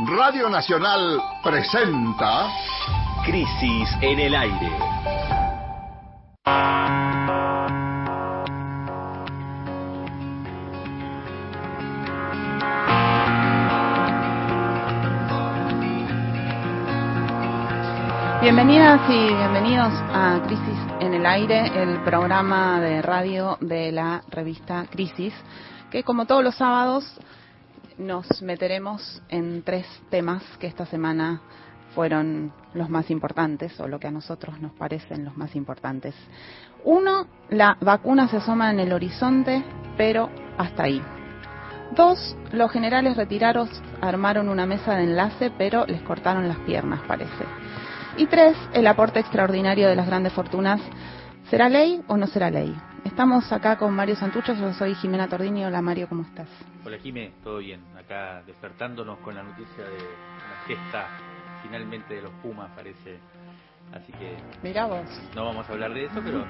Radio Nacional presenta Crisis en el aire. Bienvenidas y bienvenidos a Crisis en el Aire, el programa de radio de la revista Crisis, que como todos los sábados nos meteremos en tres temas que esta semana fueron los más importantes o lo que a nosotros nos parecen los más importantes. Uno, la vacuna se asoma en el horizonte, pero hasta ahí. Dos, los generales retirados armaron una mesa de enlace, pero les cortaron las piernas, parece. Y tres, el aporte extraordinario de las grandes fortunas. ¿Será ley o no será ley? Estamos acá con Mario Santucho, yo soy Jimena Tordini. Hola Mario, ¿cómo estás? Hola Jimé, todo bien. Acá despertándonos con la noticia de una gesta finalmente de los Pumas, parece. Así que... Vos. No vamos a hablar de eso, pero...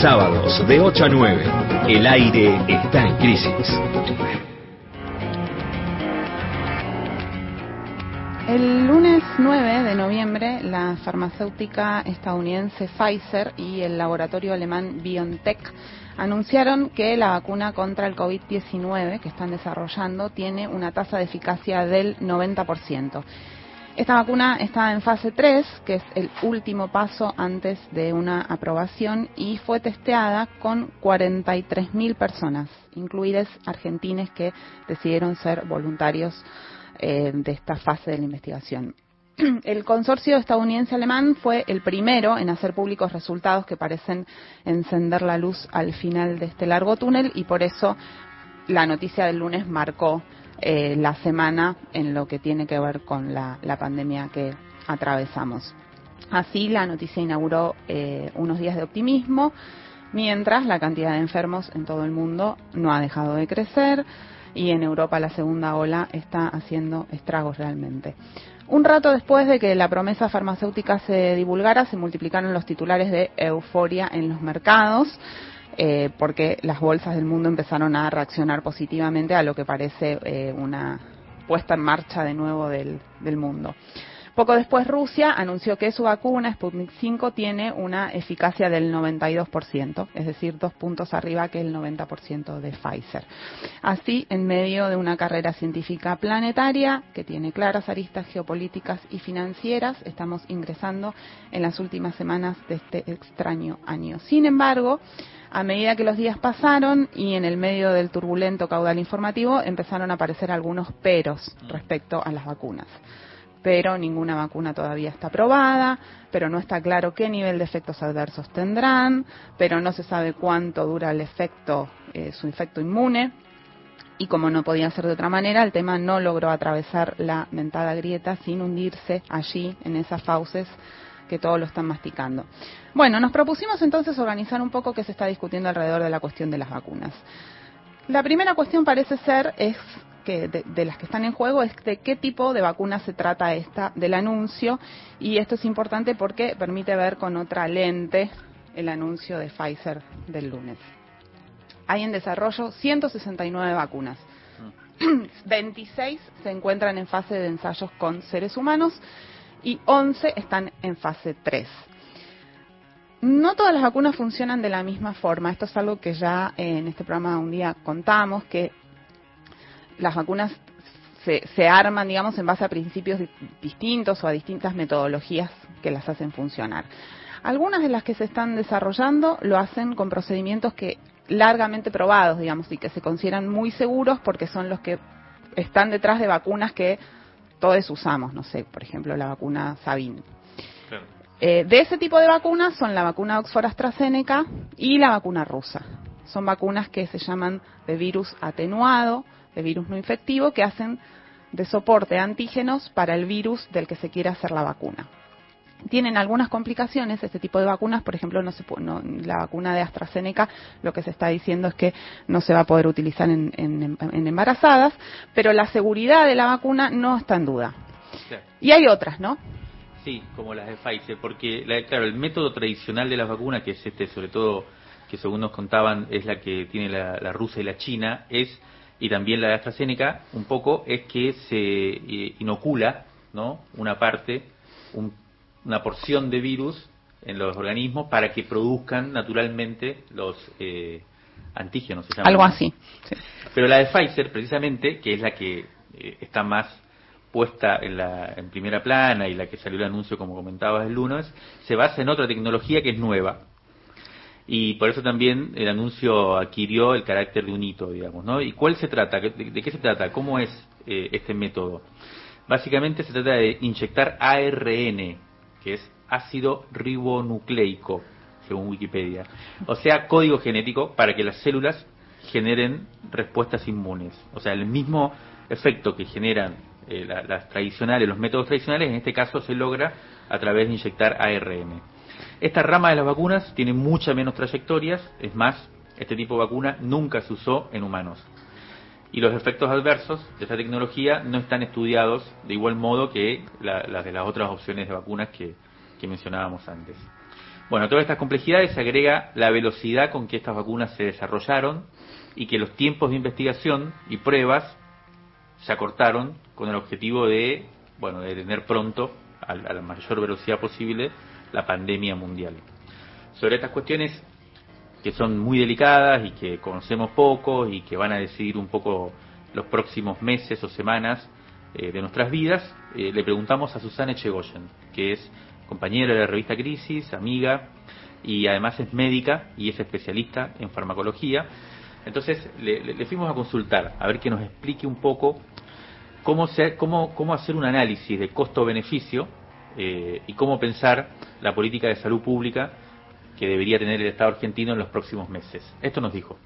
Sábados de 8 a 9. El aire está en crisis. El lunes 9 de noviembre, la farmacéutica estadounidense Pfizer y el laboratorio alemán BioNTech anunciaron que la vacuna contra el COVID-19 que están desarrollando tiene una tasa de eficacia del 90%. Esta vacuna está en fase 3, que es el último paso antes de una aprobación, y fue testeada con 43.000 personas, incluidas argentines que decidieron ser voluntarios eh, de esta fase de la investigación. El consorcio estadounidense-alemán fue el primero en hacer públicos resultados que parecen encender la luz al final de este largo túnel y por eso la noticia del lunes marcó eh, la semana en lo que tiene que ver con la, pandemia que atravesamos. Así, la noticia inauguró eh, unos días de optimismo, mientras la cantidad de enfermos en todo el mundo no ha dejado de crecer y en Europa la segunda ola está haciendo estragos realmente. Un rato después de que la promesa farmacéutica se divulgara, se multiplicaron los titulares de euforia en los mercados, eh, porque las bolsas del mundo empezaron a reaccionar positivamente a lo que parece eh, una puesta en marcha de nuevo del mundo. Poco después Rusia anunció que su vacuna Sputnik 5 tiene una eficacia del 92%, es decir, dos puntos arriba que el 90% de Pfizer. Así, en medio de una carrera científica planetaria que tiene claras aristas geopolíticas y financieras, estamos ingresando en las últimas semanas de este extraño año. Sin embargo, a medida que los días pasaron y en el medio del turbulento caudal informativo empezaron a aparecer algunos peros respecto a las vacunas pero ninguna vacuna todavía está aprobada, pero no está claro qué nivel de efectos adversos tendrán, pero no se sabe cuánto dura el efecto, eh, su efecto inmune. Y como no podía ser de otra manera, el tema no logró atravesar la mentada grieta sin hundirse allí en esas fauces que todos lo están masticando. Bueno, nos propusimos entonces organizar un poco qué se está discutiendo alrededor de la cuestión de las vacunas. La primera cuestión parece ser es que de, las que están en juego es de qué tipo de vacuna se trata esta del anuncio y esto es importante porque permite ver con otra lente el anuncio de Pfizer del lunes. Hay en desarrollo 169 vacunas. 26 se encuentran en fase de ensayos con seres humanos y 11 están en fase 3. No todas las vacunas funcionan de la misma forma. Esto es algo que ya en este programa un día contamos, que las vacunas se, arman, digamos, en base a principios distintos o a distintas metodologías que las hacen funcionar. Algunas de las que se están desarrollando lo hacen con procedimientos que largamente probados, digamos, y que se consideran muy seguros porque son los que están detrás de vacunas que todos usamos, no sé, por ejemplo, la vacuna Sabin. Eh, de ese tipo de vacunas son la vacuna Oxford AstraZeneca y la vacuna rusa. Son vacunas que se llaman de virus atenuado, de virus no infectivo que hacen de soporte antígenos para el virus del que se quiere hacer la vacuna. Tienen algunas complicaciones este tipo de vacunas, por ejemplo, no se la vacuna de AstraZeneca lo que se está diciendo es que no se va a poder utilizar en, embarazadas, pero la seguridad de la vacuna no está en duda. Y hay otras, ¿no? Sí, como las de Pfizer, porque claro, el método tradicional de las vacunas, que es este, sobre todo, que según nos contaban, es la que tiene la rusa y la china, es y también la de AstraZeneca, un poco es que se eh, inocula ¿no? una parte, una porción de virus en los organismos para que produzcan naturalmente los eh, antígenos. Algo así. Pero la de Pfizer, precisamente, que es la que eh, está más puesta en, la, en primera plana y la que salió el anuncio, como comentabas el lunes, se basa en otra tecnología que es nueva, y por eso también el anuncio adquirió el carácter de un hito, digamos, ¿no? ¿Y cuál se trata? ¿De, qué se trata? ¿Cómo es eh, este método? Básicamente se trata de inyectar ARN, que es ácido ribonucleico, según Wikipedia. O sea, código genético para que las células generen respuestas inmunes. O sea, el mismo efecto que generan eh, las tradicionales, los métodos tradicionales, en este caso se logra a través de inyectar ARN. Esta rama de las vacunas tiene mucha menos trayectorias, es más, este tipo de vacuna nunca se usó en humanos. Y los efectos adversos de esta tecnología no están estudiados de igual modo que las de las otras opciones de vacunas que, que mencionábamos antes. Bueno, a todas estas complejidades se agrega la velocidad con que estas vacunas se desarrollaron y que los tiempos de investigación y pruebas se acortaron con el objetivo de, bueno, de tener pronto, a la mayor velocidad posible, la pandemia mundial. Sobre estas cuestiones que son muy delicadas y que conocemos poco y que van a decidir un poco los próximos meses o semanas eh, de nuestras vidas, eh, le preguntamos a Susana Echegoyen, que es compañera de la revista Crisis, amiga y además es médica y es especialista en farmacología. Entonces le, fuimos a consultar, a ver que nos explique un poco cómo, cómo, cómo hacer un análisis de costo-beneficio eh, y cómo pensar la política de salud pública que debería tener el Estado argentino en los próximos meses. Esto nos dijo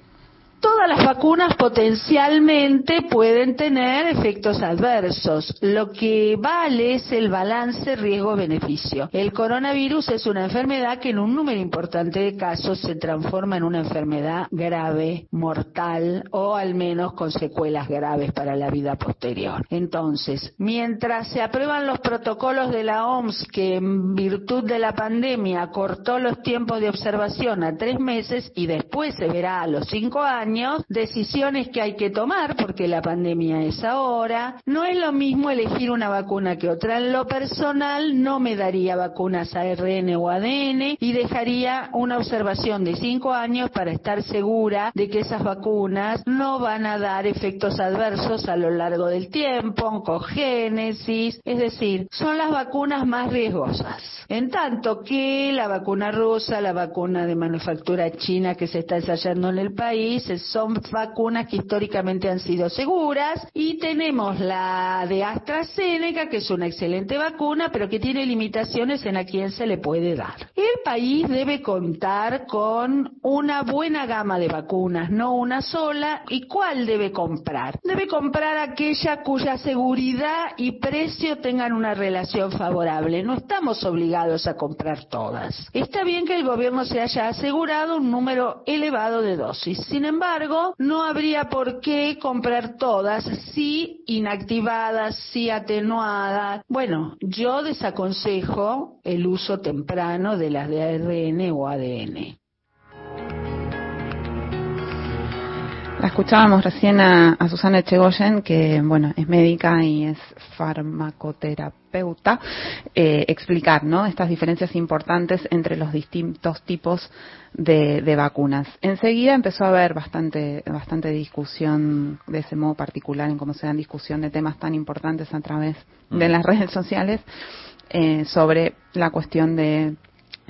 todas las vacunas potencialmente pueden tener efectos adversos. Lo que vale es el balance riesgo-beneficio. El coronavirus es una enfermedad que en un número importante de casos se transforma en una enfermedad grave, mortal o al menos con secuelas graves para la vida posterior. Entonces, mientras se aprueban los protocolos de la OMS que en virtud de la pandemia cortó los tiempos de observación a tres meses y después se verá a los cinco años, decisiones que hay que tomar porque la pandemia es ahora. No es lo mismo elegir una vacuna que otra. En lo personal no me daría vacunas ARN o ADN y dejaría una observación de cinco años para estar segura de que esas vacunas no van a dar efectos adversos a lo largo del tiempo, oncogénesis, es decir, son las vacunas más riesgosas. En tanto que la vacuna rusa, la vacuna de manufactura china que se está ensayando en el país, son vacunas que históricamente han sido seguras y tenemos la de AstraZeneca que es una excelente vacuna pero que tiene limitaciones en a quién se le puede dar. El país debe contar con una buena gama de vacunas, no una sola. ¿Y cuál debe comprar? Debe comprar aquella cuya seguridad y precio tengan una relación favorable. No estamos obligados a comprar todas. Está bien que el gobierno se haya asegurado un número elevado de dosis. Sin embargo, no habría por qué comprar todas, si inactivadas, si atenuadas. Bueno, yo desaconsejo el uso temprano de las de ARN o ADN. La escuchábamos recién a, Susana Echegoyen, que bueno, es médica y es farmacoterapeuta, eh, explicar ¿no? estas diferencias importantes entre los distintos tipos de, vacunas. Enseguida empezó a haber bastante, bastante discusión de ese modo particular en cómo se dan discusión de temas tan importantes a través de las redes sociales eh, sobre la cuestión de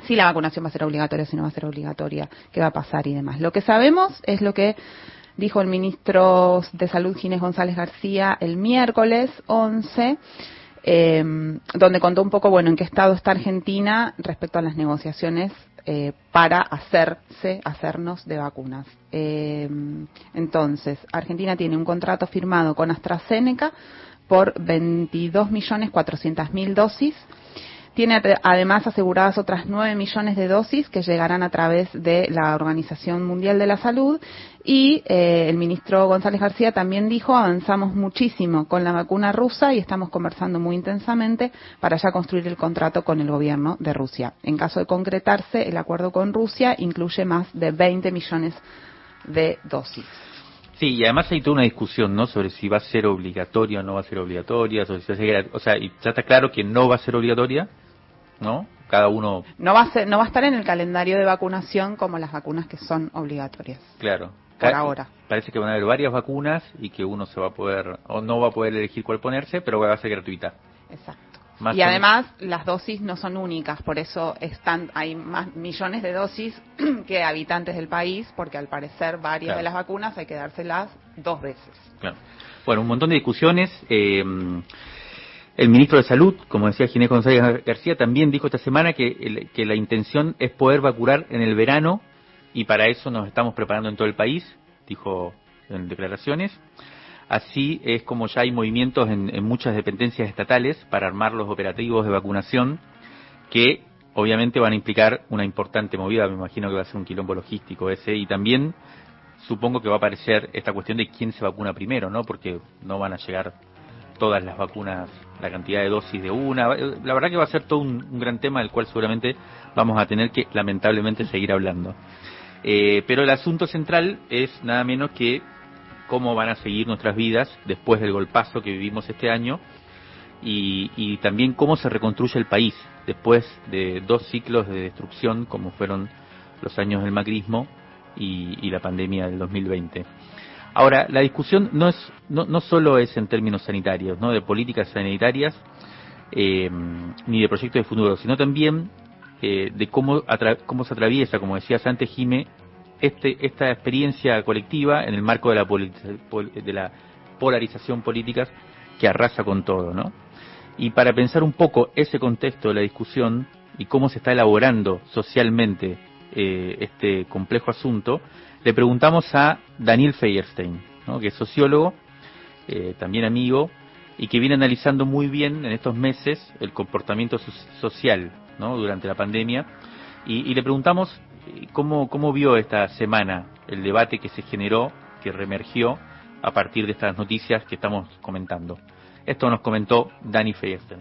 si la vacunación va a ser obligatoria, si no va a ser obligatoria, qué va a pasar y demás. Lo que sabemos es lo que dijo el ministro de Salud Ginés González García el miércoles 11, em, donde contó un poco, bueno, en qué estado está Argentina respecto a las negociaciones eh, para hacerse, hacernos de vacunas. Em, entonces, Argentina tiene un contrato firmado con AstraZeneca por 22.400.000 dosis tiene además aseguradas otras 9 millones de dosis que llegarán a través de la Organización Mundial de la Salud y eh, el ministro González García también dijo, avanzamos muchísimo con la vacuna rusa y estamos conversando muy intensamente para ya construir el contrato con el gobierno de Rusia. En caso de concretarse, el acuerdo con Rusia incluye más de 20 millones de dosis. Sí, y además hay toda una discusión, ¿no? Sobre si va a ser obligatoria o no va a ser obligatoria, sobre si va a ser, o sea, y ya está claro que no va a ser obligatoria, ¿no? Cada uno. No va a ser, no va a estar en el calendario de vacunación como las vacunas que son obligatorias. Claro. Por Ca- ahora. Parece que van a haber varias vacunas y que uno se va a poder, o no va a poder elegir cuál ponerse, pero va a ser gratuita. Exacto. Más y además las dosis no son únicas, por eso están hay más millones de dosis que habitantes del país, porque al parecer varias Claro. de las vacunas hay que dárselas dos veces. Claro. Bueno, un montón de discusiones. eh, el ministro de Salud, como decía Ginés González García, también dijo esta semana que, la intención es poder vacunar en el verano y para eso nos estamos preparando en todo el país, dijo en declaraciones. Así es como ya hay movimientos en, en muchas dependencias estatales para armar los operativos de vacunación que obviamente van a implicar una importante movida, me imagino que va a ser un quilombo logístico ese y también supongo que va a aparecer esta cuestión de quién se vacuna primero, ¿no? Porque no van a llegar todas las vacunas, la cantidad de dosis de una. La verdad que va a ser todo un, gran tema del cual seguramente vamos a tener que lamentablemente seguir hablando. Eh, pero el asunto central es nada menos que cómo van a seguir nuestras vidas después del golpazo que vivimos este año y, también cómo se reconstruye el país después de dos ciclos de destrucción como fueron los años del macrismo y la pandemia del 2020. Ahora, la discusión no es no, no solo es en términos sanitarios, no de políticas sanitarias eh, ni de proyectos de futuro, sino también eh, de cómo cómo se atraviesa, como decías antes, Jime, este esta experiencia colectiva en el marco de la de la polarización política que arrasa con todo, ¿no? Y para pensar un poco ese contexto de la discusión y cómo se está elaborando socialmente eh, este complejo asunto, le preguntamos a Daniel Feierstein, que es sociólogo, eh, también amigo, y que viene analizando muy bien en estos meses el comportamiento so- social durante la pandemia. Y, le preguntamos eh, cómo, vio esta semana el debate que se generó, que reemergió a partir de estas noticias que estamos comentando. Esto nos comentó Dani Feierstein.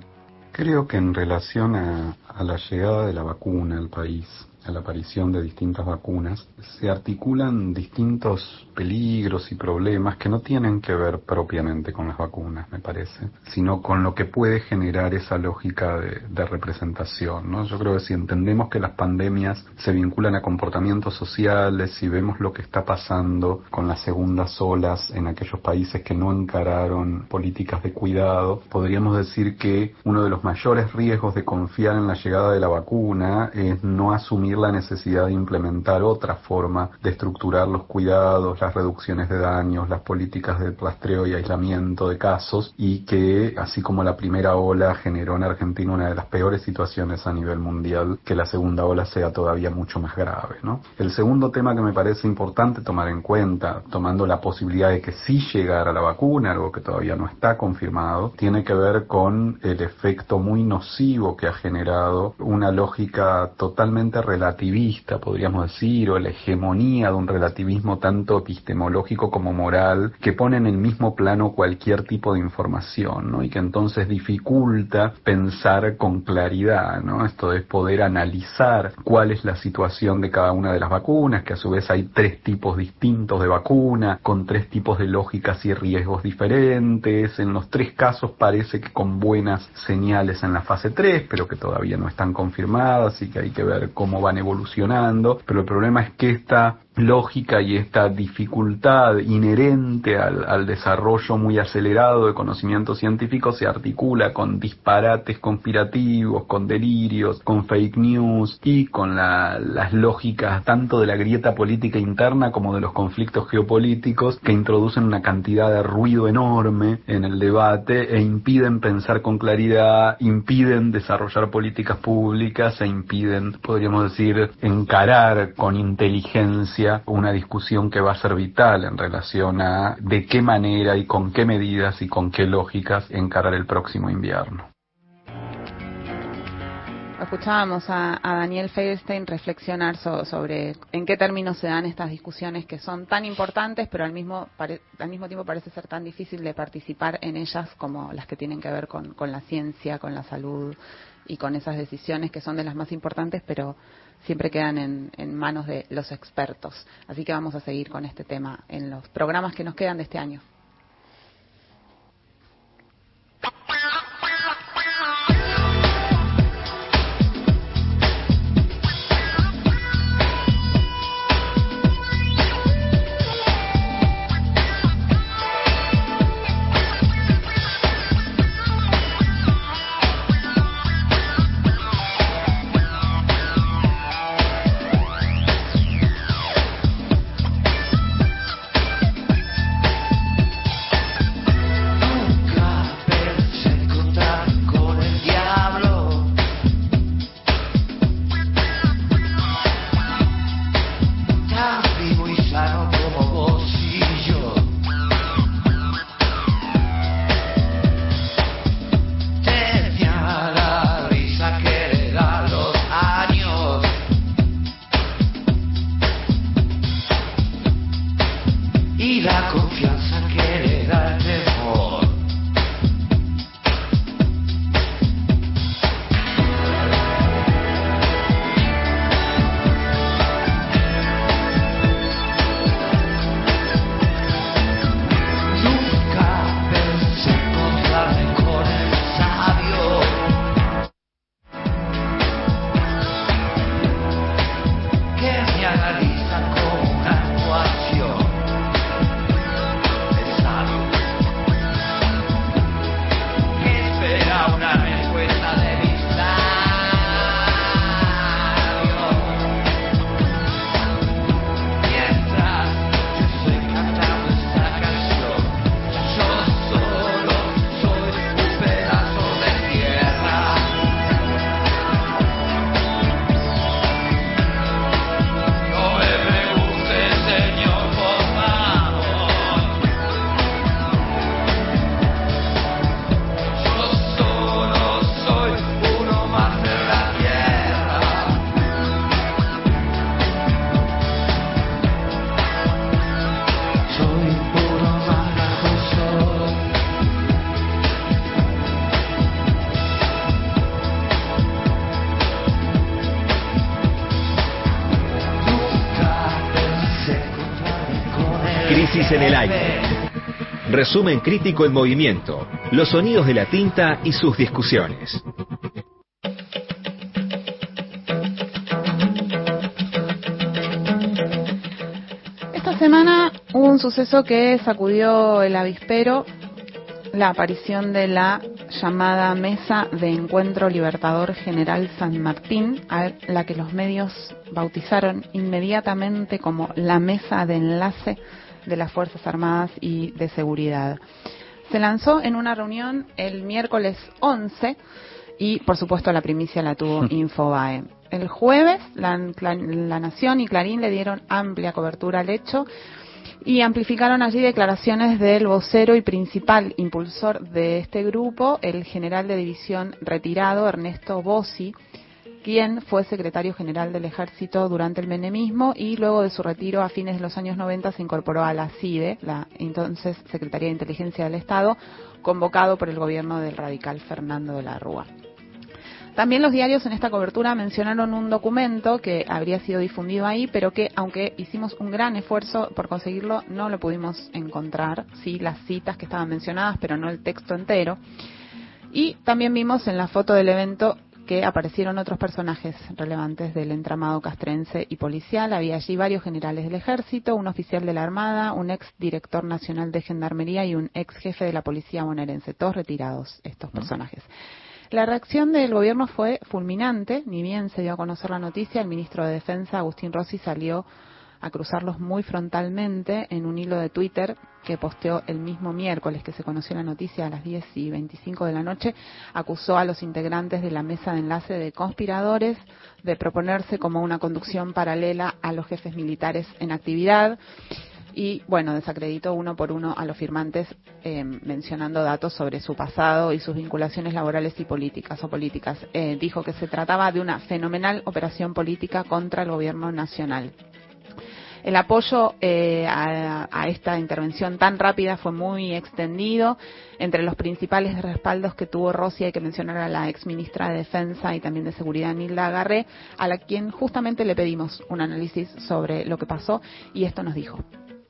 Creo que en relación a la llegada de la vacuna al país, a la aparición de distintas vacunas, se articulan distintos peligros y problemas que no tienen que ver propiamente con las vacunas, me parece, sino con lo que puede generar esa lógica de, de representación. ¿no? Yo creo que si entendemos que las pandemias se vinculan a comportamientos sociales, si vemos lo que está pasando con las segundas olas en aquellos países que no encararon políticas de cuidado, podríamos decir que uno de los mayores riesgos de confiar en la llegada de la vacuna es no asumir la necesidad de implementar otra forma de estructurar los cuidados, las reducciones de daños, las políticas de rastreo y aislamiento de casos y que, así como la primera ola generó en Argentina una de las peores situaciones a nivel mundial, que la segunda ola sea todavía mucho más grave. ¿no? El segundo tema que me parece importante tomar en cuenta, tomando la posibilidad de que sí llegara la vacuna, algo que todavía no está confirmado, tiene que ver con el efecto muy nocivo que ha generado una lógica totalmente relativista, podríamos decir, o la hegemonía de un relativismo tanto epistemológico como moral, que pone en el mismo plano cualquier tipo de información, ¿no? Y que entonces dificulta pensar con claridad, ¿no? Esto es poder analizar cuál es la situación de cada una de las vacunas, que a su vez hay tres tipos distintos de vacuna, con tres tipos de lógicas y riesgos diferentes. En los tres casos parece que con buenas señales en la fase 3, pero que todavía no están confirmadas y que hay que ver cómo van evolucionando. Pero el problema es que esta lógica y esta dificultad inherente al, desarrollo muy acelerado de conocimiento científico se articula con disparates conspirativos, con delirios, con fake news y con la, las lógicas tanto de la grieta política interna como de los conflictos geopolíticos que introducen una cantidad de ruido enorme en el debate e impiden pensar con claridad, impiden desarrollar políticas públicas e impiden, podríamos decir, encarar con inteligencia una discusión que va a ser vital en relación a de qué manera y con qué medidas y con qué lógicas encarar el próximo invierno. Escuchábamos a, Daniel Feilstein reflexionar sobre en qué términos se dan estas discusiones que son tan importantes, pero al mismo, al mismo tiempo parece ser tan difícil de participar en ellas como las que tienen que ver con, con la ciencia, con la salud y con esas decisiones que son de las más importantes, pero siempre quedan en, en, manos de los expertos. Así que vamos a seguir con este tema en los programas que nos quedan de este año. Resumen crítico en movimiento, los sonidos de la tinta y sus discusiones. Esta semana hubo un suceso que sacudió el avispero, la aparición de la llamada Mesa de Encuentro Libertador General San Martín, a la que los medios bautizaron inmediatamente como la Mesa de Enlace de las Fuerzas Armadas y de Seguridad. Se lanzó en una reunión el miércoles 11 y, por supuesto, la primicia la tuvo Infobae. El jueves, la, Nación y Clarín le dieron amplia cobertura al hecho y amplificaron allí declaraciones del vocero y principal impulsor de este grupo, el general de división retirado Ernesto Bossi, quien fue secretario general del ejército durante el menemismo y luego de su retiro a fines de los años 90 se incorporó a la CIDE, la entonces Secretaría de Inteligencia del Estado, convocado por el gobierno del radical Fernando de la Rúa. También los diarios en esta cobertura mencionaron un documento que habría sido difundido ahí, pero que aunque hicimos un gran esfuerzo por conseguirlo, no lo pudimos encontrar. Sí, las citas que estaban mencionadas, pero no el texto entero. Y también vimos en la foto del evento que aparecieron otros personajes relevantes del entramado castrense y policial. Había allí varios generales del ejército, un oficial de la Armada, un ex director nacional de Gendarmería y un ex jefe de la policía bonaerense, todos retirados estos personajes. La reacción del gobierno fue fulminante, ni bien se dio a conocer la noticia, el ministro de Defensa, Agustín Rossi, salió a cruzarlos muy frontalmente en un hilo de Twitter que posteó el mismo miércoles que se conoció la noticia a las 10 y 25 de la noche, acusó a los integrantes de la mesa de enlace de conspiradores de proponerse como una conducción paralela a los jefes militares en actividad. y, bueno, desacreditó uno por uno a los firmantes eh, mencionando datos sobre su pasado y sus vinculaciones laborales y políticas o políticas. Eh, dijo que se trataba de una fenomenal operación política contra el gobierno nacional. El apoyo eh, a, esta intervención tan rápida fue muy extendido. Entre los principales respaldos que tuvo Rossi hay que mencionar a la ex ministra de Defensa y también de Seguridad, Nilda Agarré, a la quien justamente le pedimos un análisis sobre lo que pasó y esto nos dijo.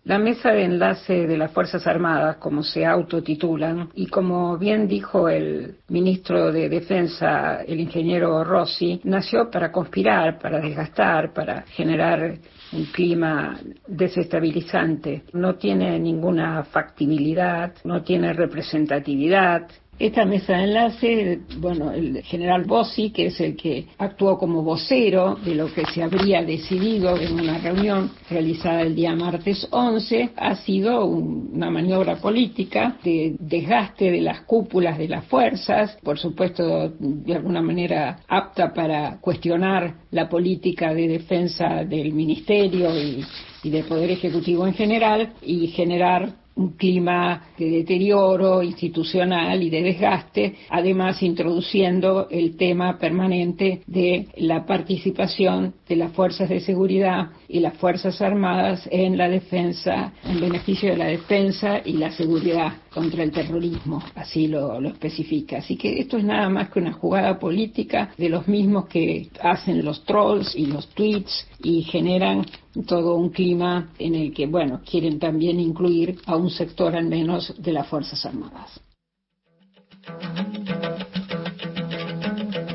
La mesa de enlace de las Fuerzas Armadas, como se autotitulan, y como bien dijo el ministro de Defensa, el ingeniero Rossi, nació para conspirar, para desgastar, para generar un clima desestabilizante. No tiene ninguna factibilidad, no tiene representatividad, esta mesa de enlace, bueno, el general Bossi, que es el que actuó como vocero de lo que se habría decidido en una reunión realizada el día martes 11, ha sido una maniobra política de desgaste de las cúpulas de las fuerzas, por supuesto, de alguna manera apta para cuestionar la política de defensa del ministerio y, y del Poder Ejecutivo en general y generar un clima de deterioro institucional y de desgaste, además introduciendo el tema permanente de la participación de las fuerzas de seguridad y las fuerzas armadas en la defensa, en beneficio de la defensa y la seguridad contra el terrorismo, así lo, lo especifica. Así que esto es nada más que una jugada política de los mismos que hacen los trolls y los tweets y generan todo un clima en el que, bueno, quieren también incluir a un sector al menos de las Fuerzas Armadas.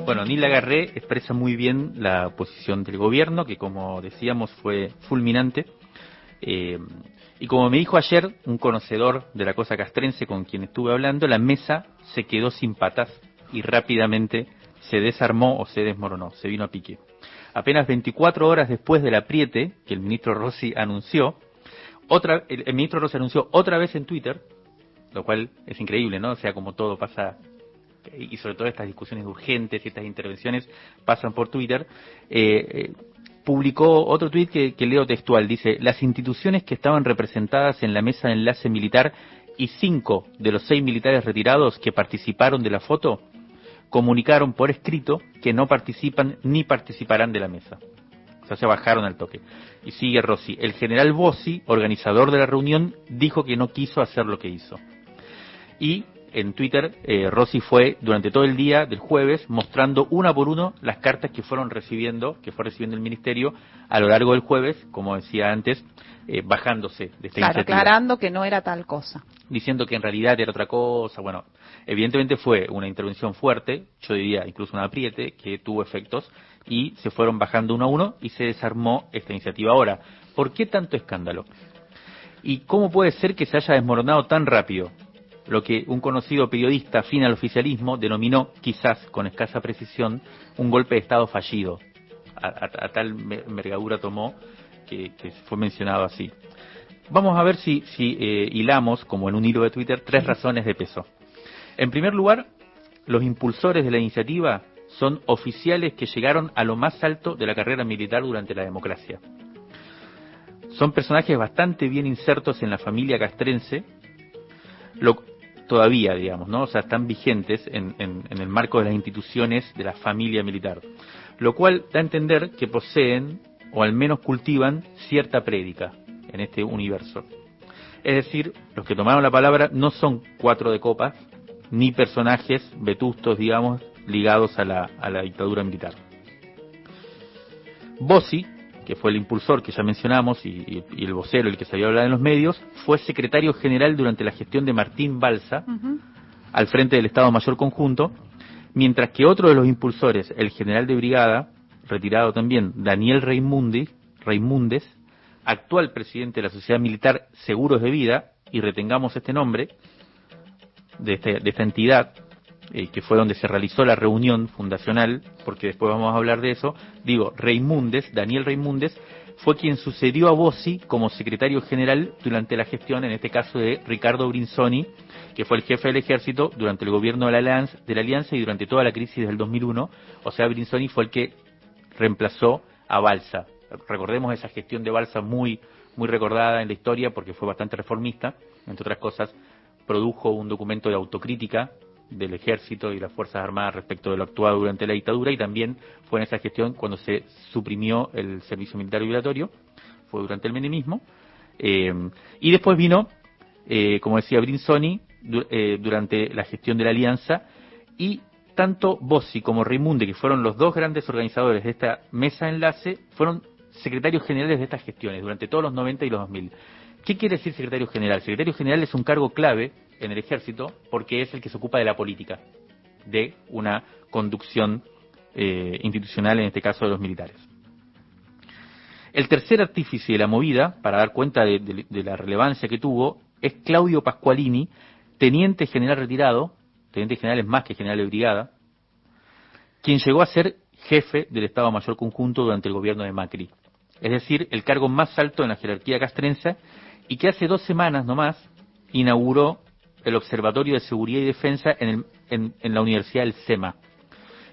Bueno, Nila Garré expresa muy bien la posición del gobierno, que como decíamos fue fulminante. Eh, y como me dijo ayer un conocedor de la cosa castrense con quien estuve hablando, la mesa se quedó sin patas y rápidamente se desarmó o se desmoronó, se vino a pique apenas 24 horas después del apriete que el ministro Rossi anunció, otra, el, ministro Rossi anunció otra vez en Twitter, lo cual es increíble, ¿no? O sea, como todo pasa, y sobre todo estas discusiones urgentes y estas intervenciones pasan por Twitter, eh, eh, publicó otro tuit que, leo textual, dice, las instituciones que estaban representadas en la mesa de enlace militar y cinco de los seis militares retirados que participaron de la foto comunicaron por escrito que no participan ni participarán de la mesa. O sea, se bajaron al toque. Y sigue Rossi. El general Bossi, organizador de la reunión, dijo que no quiso hacer lo que hizo. Y en Twitter, eh, Rossi fue durante todo el día del jueves mostrando una por uno las cartas que fueron recibiendo, que fue recibiendo el ministerio a lo largo del jueves, como decía antes, eh, bajándose de esta claro, iniciativa. aclarando que no era tal cosa. Diciendo que en realidad era otra cosa. Bueno, evidentemente fue una intervención fuerte, yo diría incluso un apriete, que tuvo efectos y se fueron bajando uno a uno y se desarmó esta iniciativa. Ahora, ¿por qué tanto escándalo? ¿Y cómo puede ser que se haya desmoronado tan rápido? Lo que un conocido periodista afín al oficialismo denominó, quizás con escasa precisión, un golpe de Estado fallido. A, a, a tal envergadura tomó que, que, fue mencionado así. Vamos a ver si, si eh, hilamos, como en un hilo de Twitter, tres razones de peso. En primer lugar, los impulsores de la iniciativa son oficiales que llegaron a lo más alto de la carrera militar durante la democracia. Son personajes bastante bien insertos en la familia castrense, lo, todavía, digamos, ¿no? O sea, están vigentes en, en, el marco de las instituciones de la familia militar, lo cual da a entender que poseen, o al menos cultivan, cierta prédica en este universo. Es decir, los que tomaron la palabra no son cuatro de copas, ni personajes vetustos, digamos, ligados a la, a la dictadura militar. Bossi, que fue el impulsor que ya mencionamos y, y, y, el vocero, el que se había hablado en los medios, fue secretario general durante la gestión de Martín Balsa, uh -huh. al frente del Estado Mayor Conjunto, mientras que otro de los impulsores, el general de brigada, retirado también, Daniel Raimundi, Raimundes, actual presidente de la Sociedad Militar Seguros de Vida, y retengamos este nombre, de, este, de esta entidad, eh, que fue donde se realizó la reunión fundacional, porque después vamos a hablar de eso, digo, Raimundes, Daniel Raimundes, fue quien sucedió a Bossi como secretario general durante la gestión, en este caso de Ricardo Brinzoni, que fue el jefe del ejército durante el gobierno de la, Alianza, de la Alianza y durante toda la crisis del 2001. O sea, Brinzoni fue el que reemplazó a Balsa. Recordemos esa gestión de Balsa muy muy recordada en la historia porque fue bastante reformista, entre otras cosas, produjo un documento de autocrítica del ejército y las Fuerzas Armadas respecto de lo actuado durante la dictadura y también fue en esa gestión cuando se suprimió el servicio militar obligatorio, fue durante el menemismo, eh, y después vino, eh, como decía Brinsoni, eh, durante la gestión de la alianza y tanto Bossi como Raimunde, que fueron los dos grandes organizadores de esta mesa enlace, fueron secretarios generales de estas gestiones durante todos los 90 y los 2000. ¿Qué quiere decir secretario general? Secretario general es un cargo clave en el ejército porque es el que se ocupa de la política, de una conducción eh, institucional, en este caso de los militares. El tercer artífice de la movida, para dar cuenta de, la relevancia que tuvo, es Claudio Pasqualini, teniente general retirado, teniente general es más que general de brigada, quien llegó a ser jefe del Estado Mayor Conjunto durante el gobierno de Macri. Es decir, el cargo más alto en la jerarquía castrense y que hace dos semanas nomás inauguró el Observatorio de Seguridad y Defensa en, la Universidad del SEMA,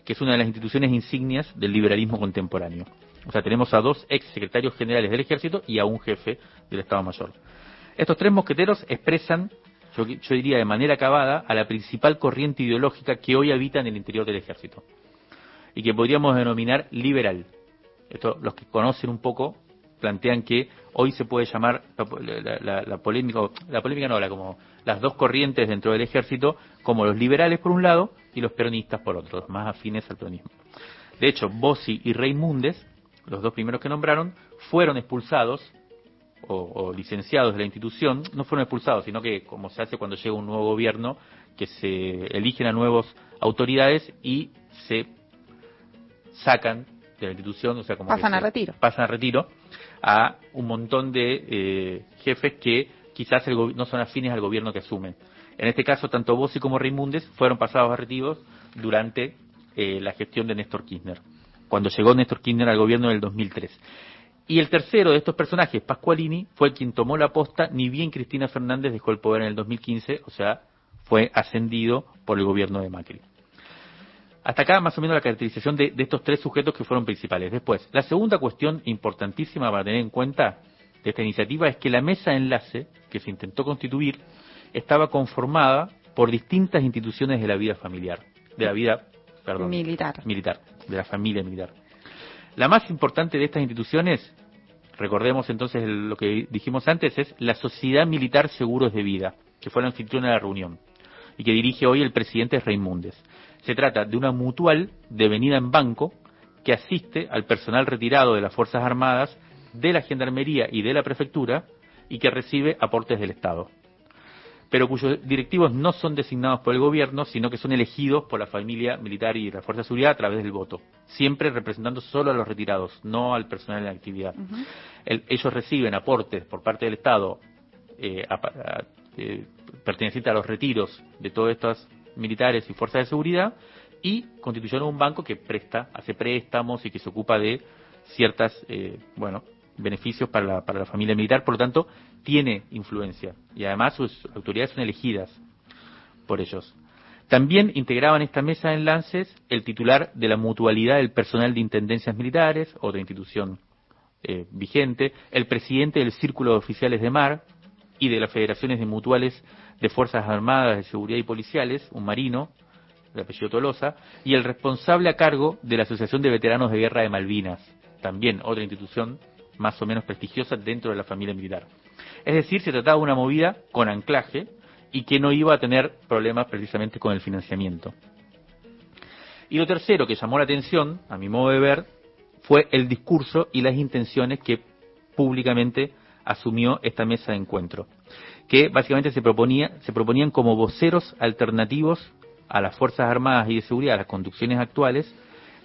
que es una de las instituciones insignias del liberalismo contemporáneo. O sea, tenemos a dos ex secretarios generales del ejército y a un jefe del Estado Mayor. Estos tres mosqueteros expresan, yo, yo diría de manera acabada, a la principal corriente ideológica que hoy habita en el interior del ejército y que podríamos denominar liberal. Esto, los que conocen un poco plantean que hoy se puede llamar la, polémica, la polémica no, la, como las dos corrientes dentro del ejército, como los liberales por un lado y los peronistas por otro, más afines al peronismo. De hecho, Bossi y Reymundes, los dos primeros que nombraron, fueron expulsados o, licenciados de la institución, no fueron expulsados, sino que como se hace cuando llega un nuevo gobierno, que se eligen a nuevas autoridades y se sacan de la institución, o sea, como pasan a retiro. Pasan a retiro a un montón de eh, jefes que quizás no son afines al gobierno que asumen. En este caso, tanto Bossi como Raimundes fueron pasados a retiro durante eh, la gestión de Néstor Kirchner, cuando llegó Néstor Kirchner al gobierno en el 2003. Y el tercero de estos personajes, Pascualini, fue quien tomó la posta, ni bien Cristina Fernández dejó el poder en el 2015, o sea, fue ascendido por el gobierno de Macri. Hasta acá más o menos la caracterización de, estos tres sujetos que fueron principales. Después, la segunda cuestión importantísima para tener en cuenta de esta iniciativa es que la mesa de enlace que se intentó constituir estaba conformada por distintas instituciones de la vida familiar, de la vida, perdón, militar, militar, de la familia militar. La más importante de estas instituciones, recordemos entonces lo que dijimos antes, es la Sociedad Militar Seguros de Vida, que fue la anfitriona de la reunión y que dirige hoy el presidente Raimundes. Se trata de una mutual devenida en banco que asiste al personal retirado de las Fuerzas Armadas, de la Gendarmería y de la Prefectura y que recibe aportes del Estado, pero cuyos directivos no son designados por el gobierno, sino que son elegidos por la familia militar y la Fuerza de Seguridad a través del voto, siempre representando solo a los retirados, no al personal en actividad. ellos reciben aportes por parte del Estado eh, eh, pertenecientes a los retiros de todas estas militares y fuerzas de seguridad y constituyeron un banco que presta, hace préstamos y que se ocupa de ciertas, eh, bueno, beneficios para la, para la familia militar, por lo tanto, tiene influencia y además sus autoridades son elegidas por ellos. También integraban esta mesa de enlaces el titular de la mutualidad del personal de intendencias militares, otra institución eh, vigente, el presidente del Círculo de Oficiales de Mar y de las federaciones de mutuales de Fuerzas Armadas, de Seguridad y Policiales, un marino, de apellido Tolosa, y el responsable a cargo de la Asociación de Veteranos de Guerra de Malvinas, también otra institución más o menos prestigiosa dentro de la familia militar. Es decir, se trataba de una movida con anclaje y que no iba a tener problemas precisamente con el financiamiento. Y lo tercero que llamó la atención, a mi modo de ver, fue el discurso y las intenciones que públicamente asumió esta mesa de encuentro que básicamente se, proponía, se proponían como voceros alternativos a las Fuerzas Armadas y de Seguridad, a las conducciones actuales,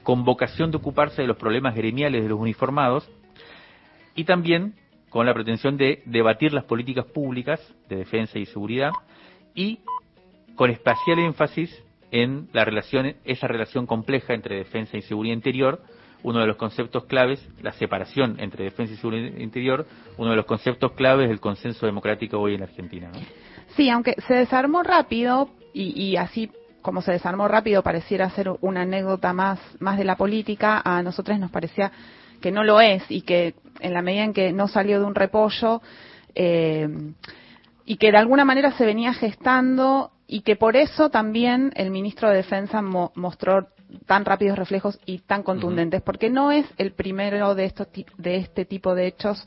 con vocación de ocuparse de los problemas gremiales de los uniformados y también con la pretensión de debatir las políticas públicas de defensa y seguridad y con especial énfasis en la relación, esa relación compleja entre defensa y seguridad interior, uno de los conceptos claves, la separación entre defensa y seguridad interior, uno de los conceptos claves del consenso democrático hoy en Argentina. Sí, aunque se desarmó rápido y, así como se desarmó rápido pareciera ser una anécdota más, más de la política, a nosotros nos parecía que no lo es y que en la medida en que no salió de un repollo eh, y que de alguna manera se venía gestando y que por eso también el ministro de Defensa mostró tan rápidos reflejos y tan contundentes, porque no es el primero de, estos, de este tipo de hechos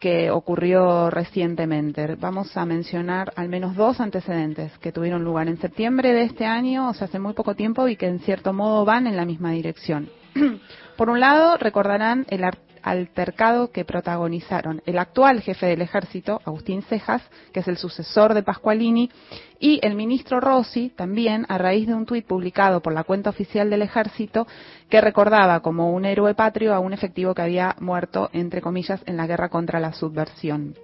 que ocurrió recientemente. Vamos a mencionar al menos dos antecedentes que tuvieron lugar en septiembre de este año, o sea, hace muy poco tiempo, y que en cierto modo van en la misma dirección. Por un lado, recordarán el, altercado que protagonizaron el actual jefe del ejército, Agustín Cejas, que es el sucesor de Pascualini, y el ministro Rossi, también a raíz de un tuit publicado por la cuenta oficial del ejército, que recordaba como un héroe patrio a un efectivo que había muerto, entre comillas, en la guerra contra la subversión.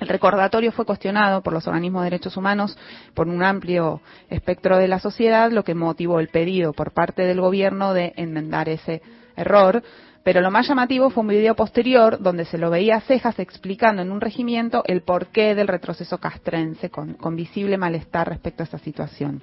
El recordatorio fue cuestionado por los organismos de derechos humanos por un amplio espectro de la sociedad, lo que motivó el pedido por parte del gobierno de enmendar ese error, pero lo más llamativo fue un video posterior donde se lo veía a Cejas explicando en un regimiento el porqué del retroceso castrense, con, visible malestar respecto a esa situación.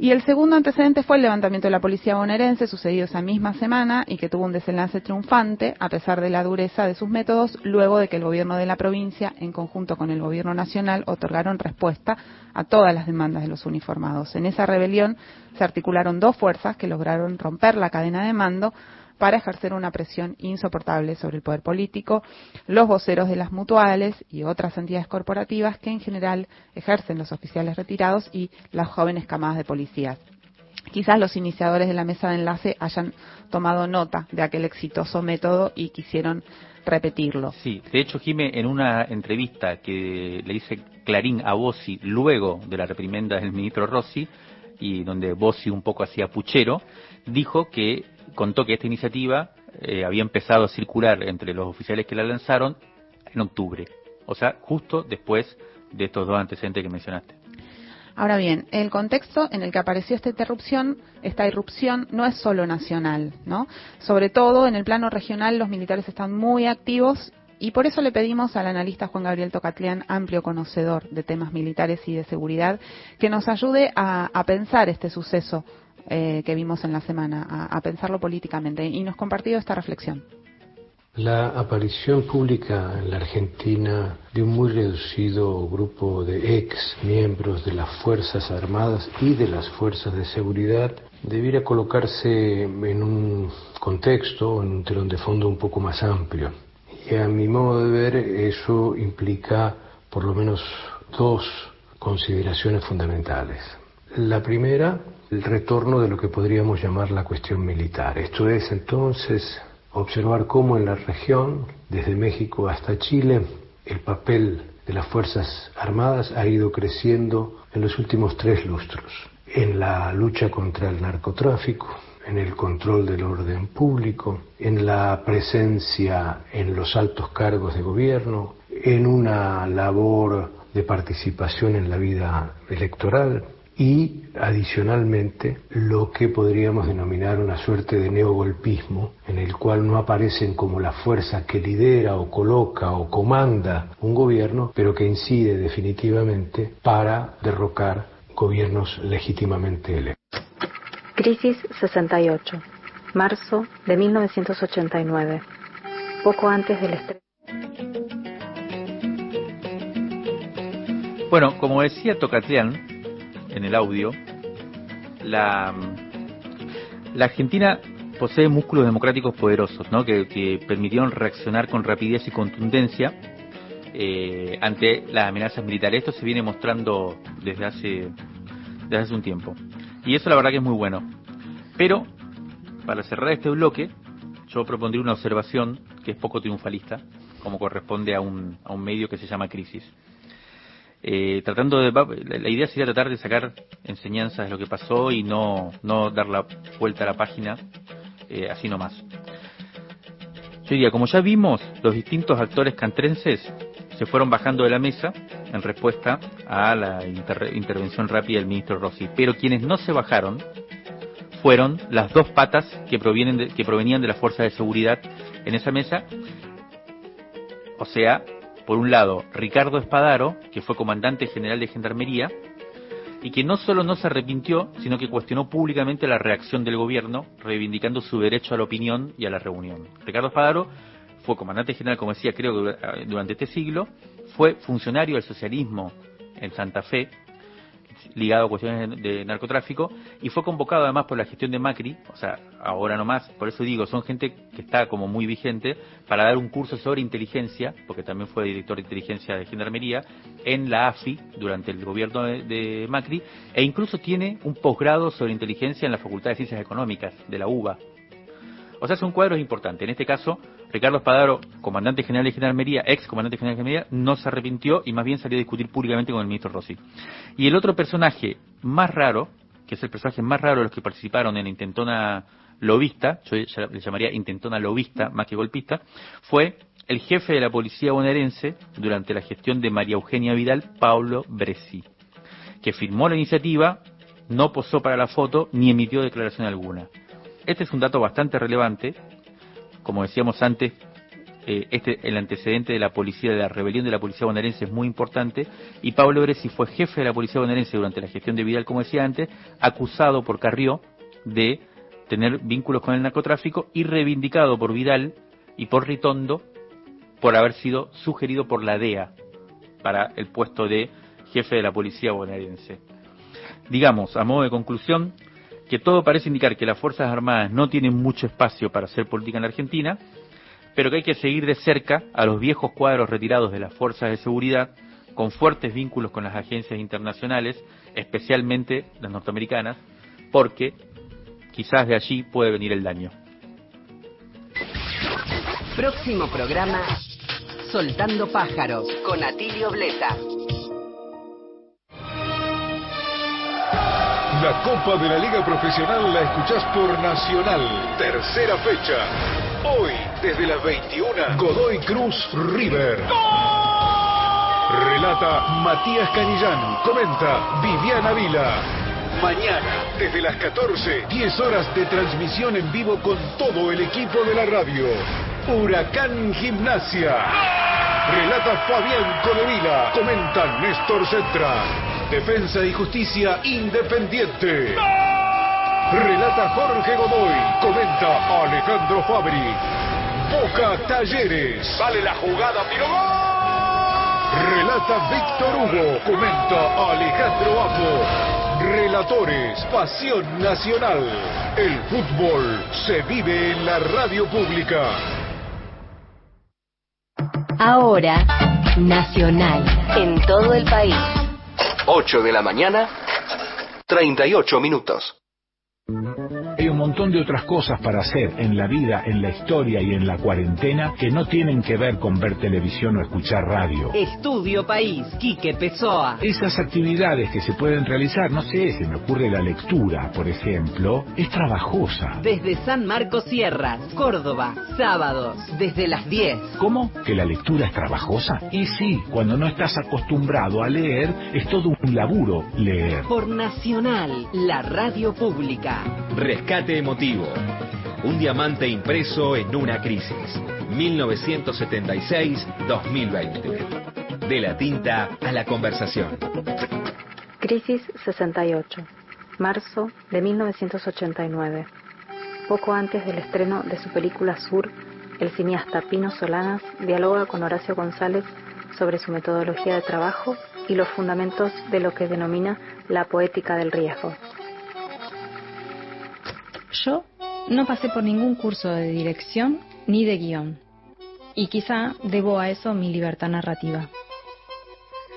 Y el segundo antecedente fue el levantamiento de la policía bonaerense sucedido esa misma semana y que tuvo un desenlace triunfante a pesar de la dureza de sus métodos luego de que el gobierno de la provincia en conjunto con el gobierno nacional otorgaron respuesta a todas las demandas de los uniformados. En esa rebelión se articularon dos fuerzas que lograron romper la cadena de mando para ejercer una presión insoportable sobre el poder político, los voceros de las mutuales y otras entidades corporativas que en general ejercen los oficiales retirados y las jóvenes camadas de policías. Quizás los iniciadores de la mesa de enlace hayan tomado nota de aquel exitoso método y quisieron repetirlo. Sí, de hecho, Jime, en una entrevista que le dice Clarín a Bossi luego de la reprimenda del ministro Rossi, y donde Bossi un poco hacía puchero, dijo que contó que esta iniciativa eh, había empezado a circular entre los oficiales que la lanzaron en octubre, o sea, justo después de estos dos antecedentes que mencionaste. Ahora bien, el contexto en el que apareció esta interrupción, esta irrupción, no es solo nacional, ¿no? Sobre todo en el plano regional los militares están muy activos y por eso le pedimos al analista Juan Gabriel Tocatlián, amplio conocedor de temas militares y de seguridad, que nos ayude a, a pensar este suceso eh, que vimos en la semana, a, pensarlo políticamente. Y nos compartió esta reflexión. La aparición pública en la Argentina de un muy reducido grupo de ex miembros de las Fuerzas Armadas y de las Fuerzas de Seguridad debiera colocarse en un contexto, en un telón de fondo un poco más amplio. Y a mi modo de ver eso implica por lo menos dos consideraciones fundamentales. La primera el retorno de lo que podríamos llamar la cuestión militar. Esto es entonces observar cómo en la región, desde México hasta Chile, el papel de las Fuerzas Armadas ha ido creciendo en los últimos tres lustros, en la lucha contra el narcotráfico, en el control del orden público, en la presencia en los altos cargos de gobierno, en una labor de participación en la vida electoral, y adicionalmente lo que podríamos denominar una suerte de neogolpismo en el cual no aparecen como la fuerza que lidera o coloca o comanda un gobierno, pero que incide definitivamente para derrocar gobiernos legítimamente electos. Crisis 68, marzo de 1989, poco antes del estreno. Bueno, como decía Tocatlián, en el audio, la, Argentina posee músculos democráticos poderosos, ¿no? que, permitieron reaccionar con rapidez y contundencia eh, ante las amenazas militares. Esto se viene mostrando desde hace, desde hace un tiempo. Y eso la verdad que es muy bueno. Pero, para cerrar este bloque, yo propondría una observación que es poco triunfalista, como corresponde a un, a un medio que se llama Crisis. Eh, tratando de la idea sería tratar de sacar enseñanzas de lo que pasó y no, no dar la vuelta a la página eh, así nomás. Yo diría, como ya vimos, los distintos actores cantrenses se fueron bajando de la mesa en respuesta a la intervención rápida del ministro Rossi, pero quienes no se bajaron fueron las dos patas que, provienen que provenían de la fuerza de seguridad en esa mesa, o sea, por un lado, Ricardo Espadaro, que fue comandante general de Gendarmería, y que no solo no se arrepintió, sino que cuestionó públicamente la reacción del gobierno, reivindicando su derecho a la opinión y a la reunión. Ricardo Espadaro fue comandante general, como decía, creo que durante este siglo, fue funcionario del socialismo en Santa Fe, ligado a cuestiones de, narcotráfico y fue convocado además por la gestión de Macri, o sea, ahora no más, por eso digo, son gente que está como muy vigente para dar un curso sobre inteligencia, porque también fue director de inteligencia de Gendarmería, en la AFI durante el gobierno de, Macri, e incluso tiene un posgrado sobre inteligencia en la Facultad de Ciencias Económicas de la UBA. O sea, son cuadros importantes. En este caso, Ricardo Espadaro, comandante general de Gendarmería, ex comandante general de Gendarmería, no se arrepintió y más bien salió a discutir públicamente con el ministro Rossi. Y el otro personaje más raro, que es el personaje más raro de los que participaron en Intentona Lobista, yo le llamaría Intentona Lobista más que golpista, fue el jefe de la policía bonaerense durante la gestión de María Eugenia Vidal, Paulo Bresi, que firmó la iniciativa, no posó para la foto ni emitió declaración alguna. Este es un dato bastante relevante como decíamos antes, eh, este, el antecedente de la policía, de la rebelión de la policía bonaerense es muy importante, y Pablo Bresi fue jefe de la policía bonaerense durante la gestión de Vidal, como decía antes, acusado por Carrió de tener vínculos con el narcotráfico y reivindicado por Vidal y por Ritondo por haber sido sugerido por la DEA para el puesto de jefe de la policía bonaerense. Digamos, a modo de conclusión, que todo parece indicar que las Fuerzas Armadas no tienen mucho espacio para hacer política en la Argentina, pero que hay que seguir de cerca a los viejos cuadros retirados de las fuerzas de seguridad con fuertes vínculos con las agencias internacionales, especialmente las norteamericanas, porque quizás de allí puede venir el daño. Próximo programa, Soltando Pájaros, con Atilio Bleta. La Copa de la Liga Profesional la escuchás por Nacional. Tercera fecha. Hoy, desde las 21, Godoy Cruz River. Relata Matías Canillán. Comenta Viviana Vila. Mañana, desde las 14, 10 horas de transmisión en vivo con todo el equipo de la radio. Huracán Gimnasia. Relata Fabián Codevila. Comenta Néstor Cetra. Defensa y Justicia Independiente. Relata Jorge Godoy. Comenta Alejandro Fabri. Boca Talleres. Sale la jugada, tiro Relata Víctor Hugo. Comenta Alejandro Apo. Relatores, Pasión Nacional. El fútbol se vive en la radio pública. Ahora, Nacional. En todo el país. 8 de la mañana, 38 minutos. Montón de otras cosas para hacer en la vida, en la historia y en la cuarentena que no tienen que ver con ver televisión o escuchar radio. Estudio País, Quique Pessoa. Esas actividades que se pueden realizar, no sé, se me ocurre la lectura, por ejemplo, es trabajosa. Desde San Marcos Sierras, Córdoba, sábados, desde las 10. ¿Cómo? ¿Que la lectura es trabajosa? Y sí, cuando no estás acostumbrado a leer, es todo un laburo leer. Por Nacional, la radio pública. Rescate emotivo. Un diamante impreso en una crisis. 1976-2020. De la tinta a la conversación. Crisis 68. Marzo de 1989. Poco antes del estreno de su película Sur, el cineasta Pino Solanas dialoga con Horacio González sobre su metodología de trabajo y los fundamentos de lo que denomina la poética del riesgo. Yo no pasé por ningún curso de dirección ni de guion, y quizá debo a eso mi libertad narrativa.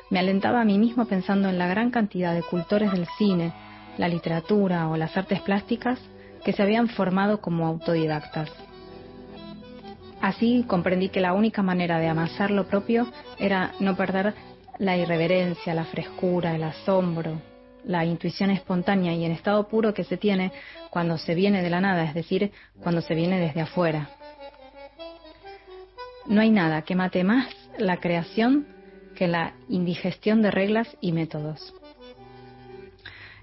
Me alentaba a mí mismo pensando en la gran cantidad de cultores del cine, la literatura o las artes plásticas que se habían formado como autodidactas. Así comprendí que la única manera de amasar lo propio era no perder la irreverencia, la frescura, el asombro, la intuición espontánea y en estado puro que se tiene cuando se viene de la nada, es decir, cuando se viene desde afuera. No hay nada que mate más la creación que la indigestión de reglas y métodos.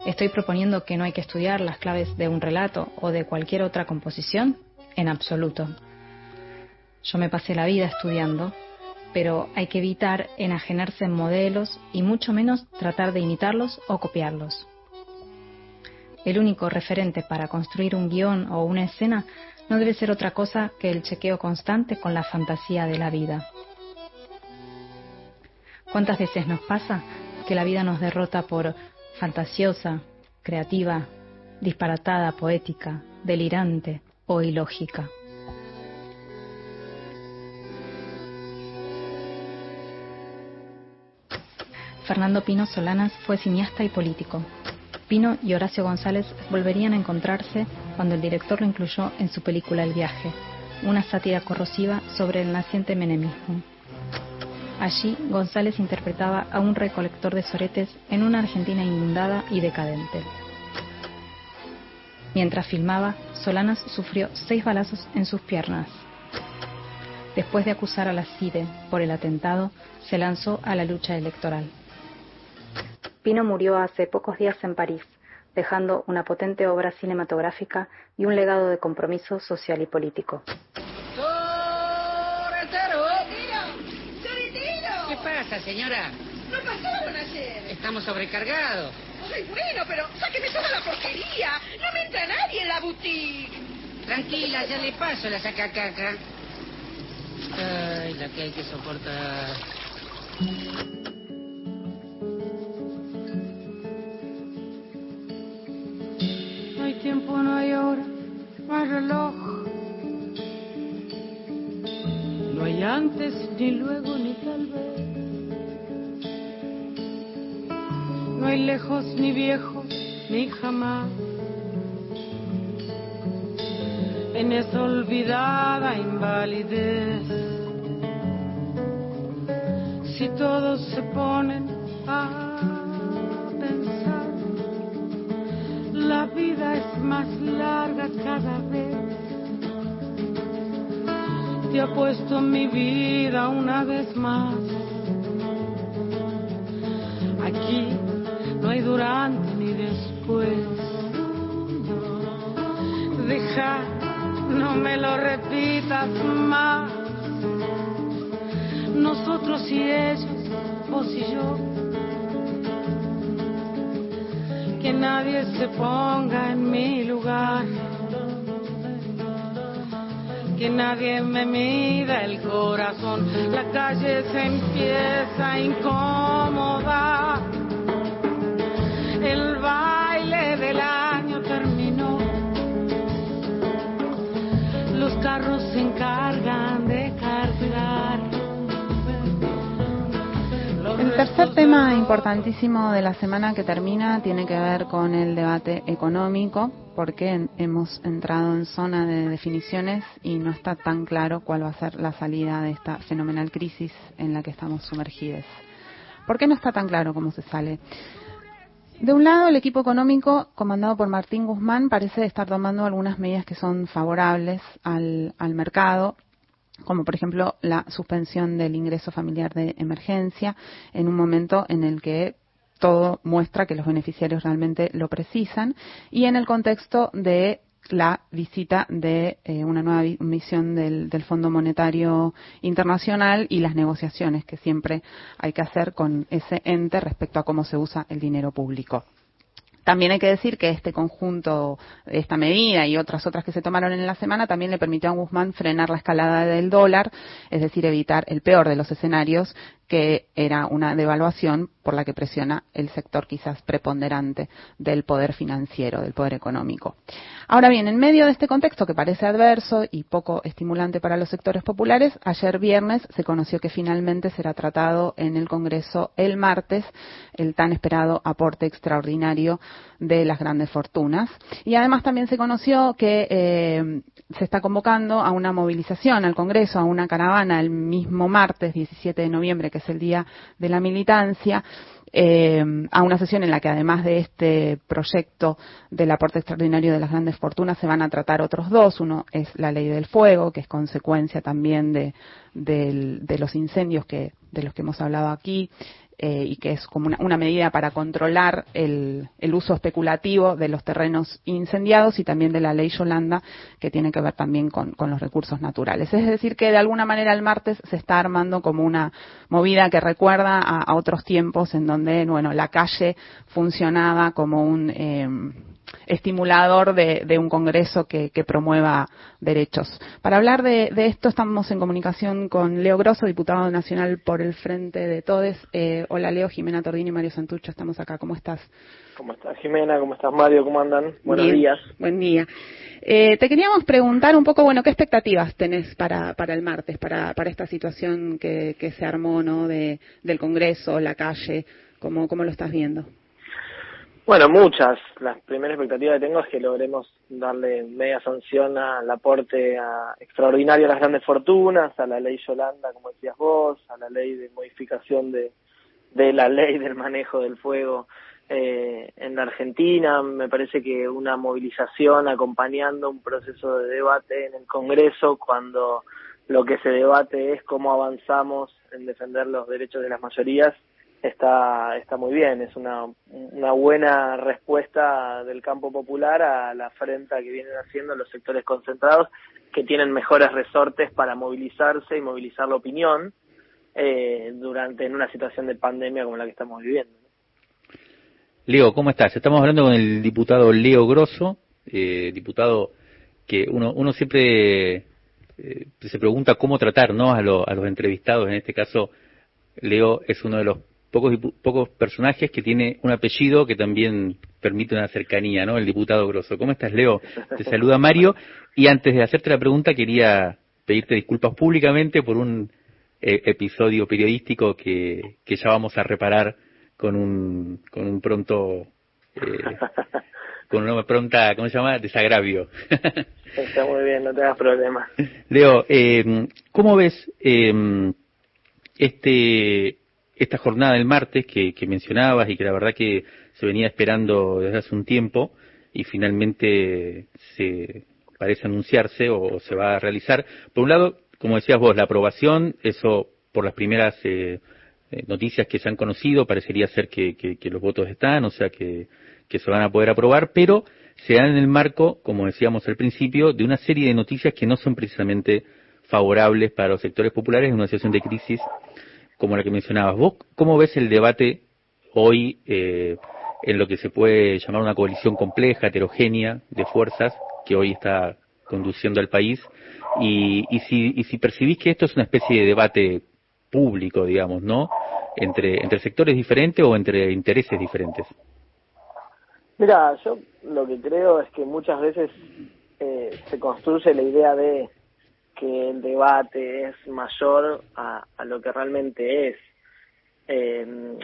Estoy proponiendo que no hay que estudiar las claves de un relato o de cualquier otra composición en absoluto. Yo me pasé la vida estudiando pero hay que evitar enajenarse en modelos y mucho menos tratar de imitarlos o copiarlos. El único referente para construir un guion o una escena no debe ser otra cosa que el chequeo constante con la fantasía de la vida. ¿Cuántas veces nos pasa que la vida nos derrota por fantasiosa, creativa, disparatada, poética, delirante o ilógica? Fernando Pino Solanas fue cineasta y político. Pino y Horacio González volverían a encontrarse cuando el director lo incluyó en su película El viaje, una sátira corrosiva sobre el naciente menemismo. Allí, González interpretaba a un recolector de soretes en una Argentina inundada y decadente. Mientras filmaba, Solanas sufrió seis balazos en sus piernas. Después de acusar a la CIDE por el atentado, se lanzó a la lucha electoral. Pino murió hace pocos días en París, dejando una potente obra cinematográfica y un legado de compromiso social y político. ¿Qué pasa, señora? No pasaron ayer. Estamos sobrecargados. Ay, bueno, pero sáqueme toda la porquería. No me entra nadie en la boutique. Tranquila, ya le paso la sacacaca. Ay, la que hay que soportar. Antes, ni luego, ni tal vez. No hay lejos, ni viejo, ni jamás. En esa olvidada invalidez. Si todos se ponen a pensar, la vida es más larga cada vez. Te apuesto mi vida una vez más. Aquí no hay durante ni después. Deja, no me lo repitas más. Nosotros y ellos, vos y yo. Que nadie se ponga en mi lugar. Que nadie me mida el corazón. La calle se empieza a incomodar. El baile del año terminó. Los carros se encargan El tercer tema importantísimo de la semana que termina tiene que ver con el debate económico, porque hemos entrado en zona de definiciones y no está tan claro cuál va a ser la salida de esta fenomenal crisis en la que estamos sumergidos. ¿Por qué no está tan claro cómo se sale? De un lado, el equipo económico, comandado por Martín Guzmán, parece estar tomando algunas medidas que son favorables al, al mercado, como por ejemplo la suspensión del ingreso familiar de emergencia en un momento en el que todo muestra que los beneficiarios realmente lo precisan y en el contexto de la visita de eh, una nueva misión del, del, Fondo Monetario Internacional y las negociaciones que siempre hay que hacer con ese ente respecto a cómo se usa el dinero público. También hay que decir que este conjunto, esta medida y otras otras que se tomaron en la semana también le permitió a Guzmán frenar la escalada del dólar, es decir, evitar el peor de los escenarios, que era una devaluación por la que presiona el sector quizás preponderante del poder financiero, del poder económico. Ahora bien, en medio de este contexto que parece adverso y poco estimulante para los sectores populares, ayer viernes se conoció que finalmente será tratado en el Congreso el martes el tan esperado aporte extraordinario de las grandes fortunas. Y además también se conoció que eh, se está convocando a una movilización al Congreso, a una caravana el mismo martes 17 de noviembre, que es el día de la militancia, eh, a una sesión en la que además de este proyecto del aporte extraordinario de las grandes fortunas se van a tratar otros dos. Uno es la ley del fuego, que es consecuencia también de, de, los incendios que, de los que hemos hablado aquí. Eh, y que es como una, una medida para controlar el, el, uso especulativo de los terrenos incendiados y también de la ley Yolanda, que tiene que ver también con, con los recursos naturales. Es decir, que de alguna manera el martes se está armando como una movida que recuerda a, a otros tiempos en donde, bueno, la calle funcionaba como un eh, estimulador de, de, un Congreso que, que, promueva derechos. Para hablar de, de, esto estamos en comunicación con Leo Grosso, diputado nacional por el Frente de Todes. Eh, hola Leo, Jimena Tordini y Mario Santucho, estamos acá. ¿Cómo estás? ¿Cómo estás Jimena? ¿Cómo estás Mario? ¿Cómo andan? Buenos Bien. días. Buen día. Eh, te queríamos preguntar un poco, bueno, ¿qué expectativas tenés para, para el martes, para, para esta situación que, que se armó, ¿no? De, del Congreso, la calle, ¿cómo, cómo lo estás viendo? Bueno, muchas. La primera expectativa que tengo es que logremos darle media sanción al aporte a, extraordinario a las grandes fortunas, a la ley Yolanda, como decías vos, a la ley de modificación de, de la ley del manejo del fuego eh, en la Argentina. Me parece que una movilización acompañando un proceso de debate en el Congreso cuando lo que se debate es cómo avanzamos en defender los derechos de las mayorías está está muy bien es una una buena respuesta del campo popular a la afrenta que vienen haciendo los sectores concentrados que tienen mejores resortes para movilizarse y movilizar la opinión eh, durante en una situación de pandemia como la que estamos viviendo. Leo cómo estás estamos hablando con el diputado Leo Grosso eh, diputado que uno uno siempre eh, se pregunta cómo tratar no a, lo, a los entrevistados. En este caso Leo es uno de los pocos, pocos personajes que tiene un apellido que también permite una cercanía, ¿no? El diputado Grosso. ¿Cómo estás, Leo? Te saluda Mario. Y antes de hacerte la pregunta, quería pedirte disculpas públicamente por un eh, episodio periodístico que, que ya vamos a reparar con un, con un pronto, eh, con una pronta, ¿cómo se llama? Desagravio. Está muy bien, no te hagas problema. Leo, eh, ¿cómo ves eh, este esta jornada del martes que, que, mencionabas y que la verdad que se venía esperando desde hace un tiempo y finalmente se parece anunciarse o se va a realizar. Por un lado, como decías vos, la aprobación, eso por las primeras eh, noticias que se han conocido parecería ser que, los votos están, o sea que, que se van a poder aprobar, pero se dan en el marco, como decíamos al principio, de una serie de noticias que no son precisamente favorables para los sectores populares en una situación de crisis como la que mencionabas. ¿Vos cómo ves el debate hoy eh, en lo que se puede llamar una coalición compleja, heterogénea de fuerzas que hoy está conduciendo al país? Y, y, si, y si percibís que esto es una especie de debate público, digamos, ¿no? Entre, sectores diferentes o entre intereses diferentes. Mira, yo lo que creo es que muchas veces eh, se construye la idea de que el debate es mayor a, a lo que realmente es. Eh,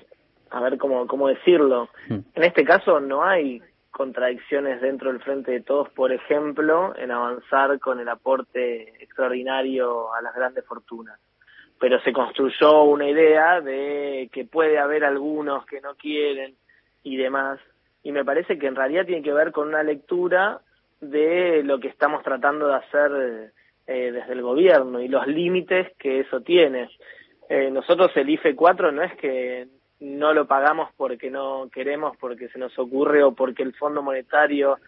a ver cómo, cómo decirlo. En este caso no hay contradicciones dentro del Frente de Todos, por ejemplo, en avanzar con el aporte extraordinario a las grandes fortunas. Pero se construyó una idea de que puede haber algunos que no quieren y demás. Y me parece que en realidad tiene que ver con una lectura de lo que estamos tratando de hacer eh, desde el gobierno y los límites que eso tiene. Eh, nosotros el IFE 4 no es que no lo pagamos porque no queremos, porque se nos ocurre o porque el Fondo Monetario,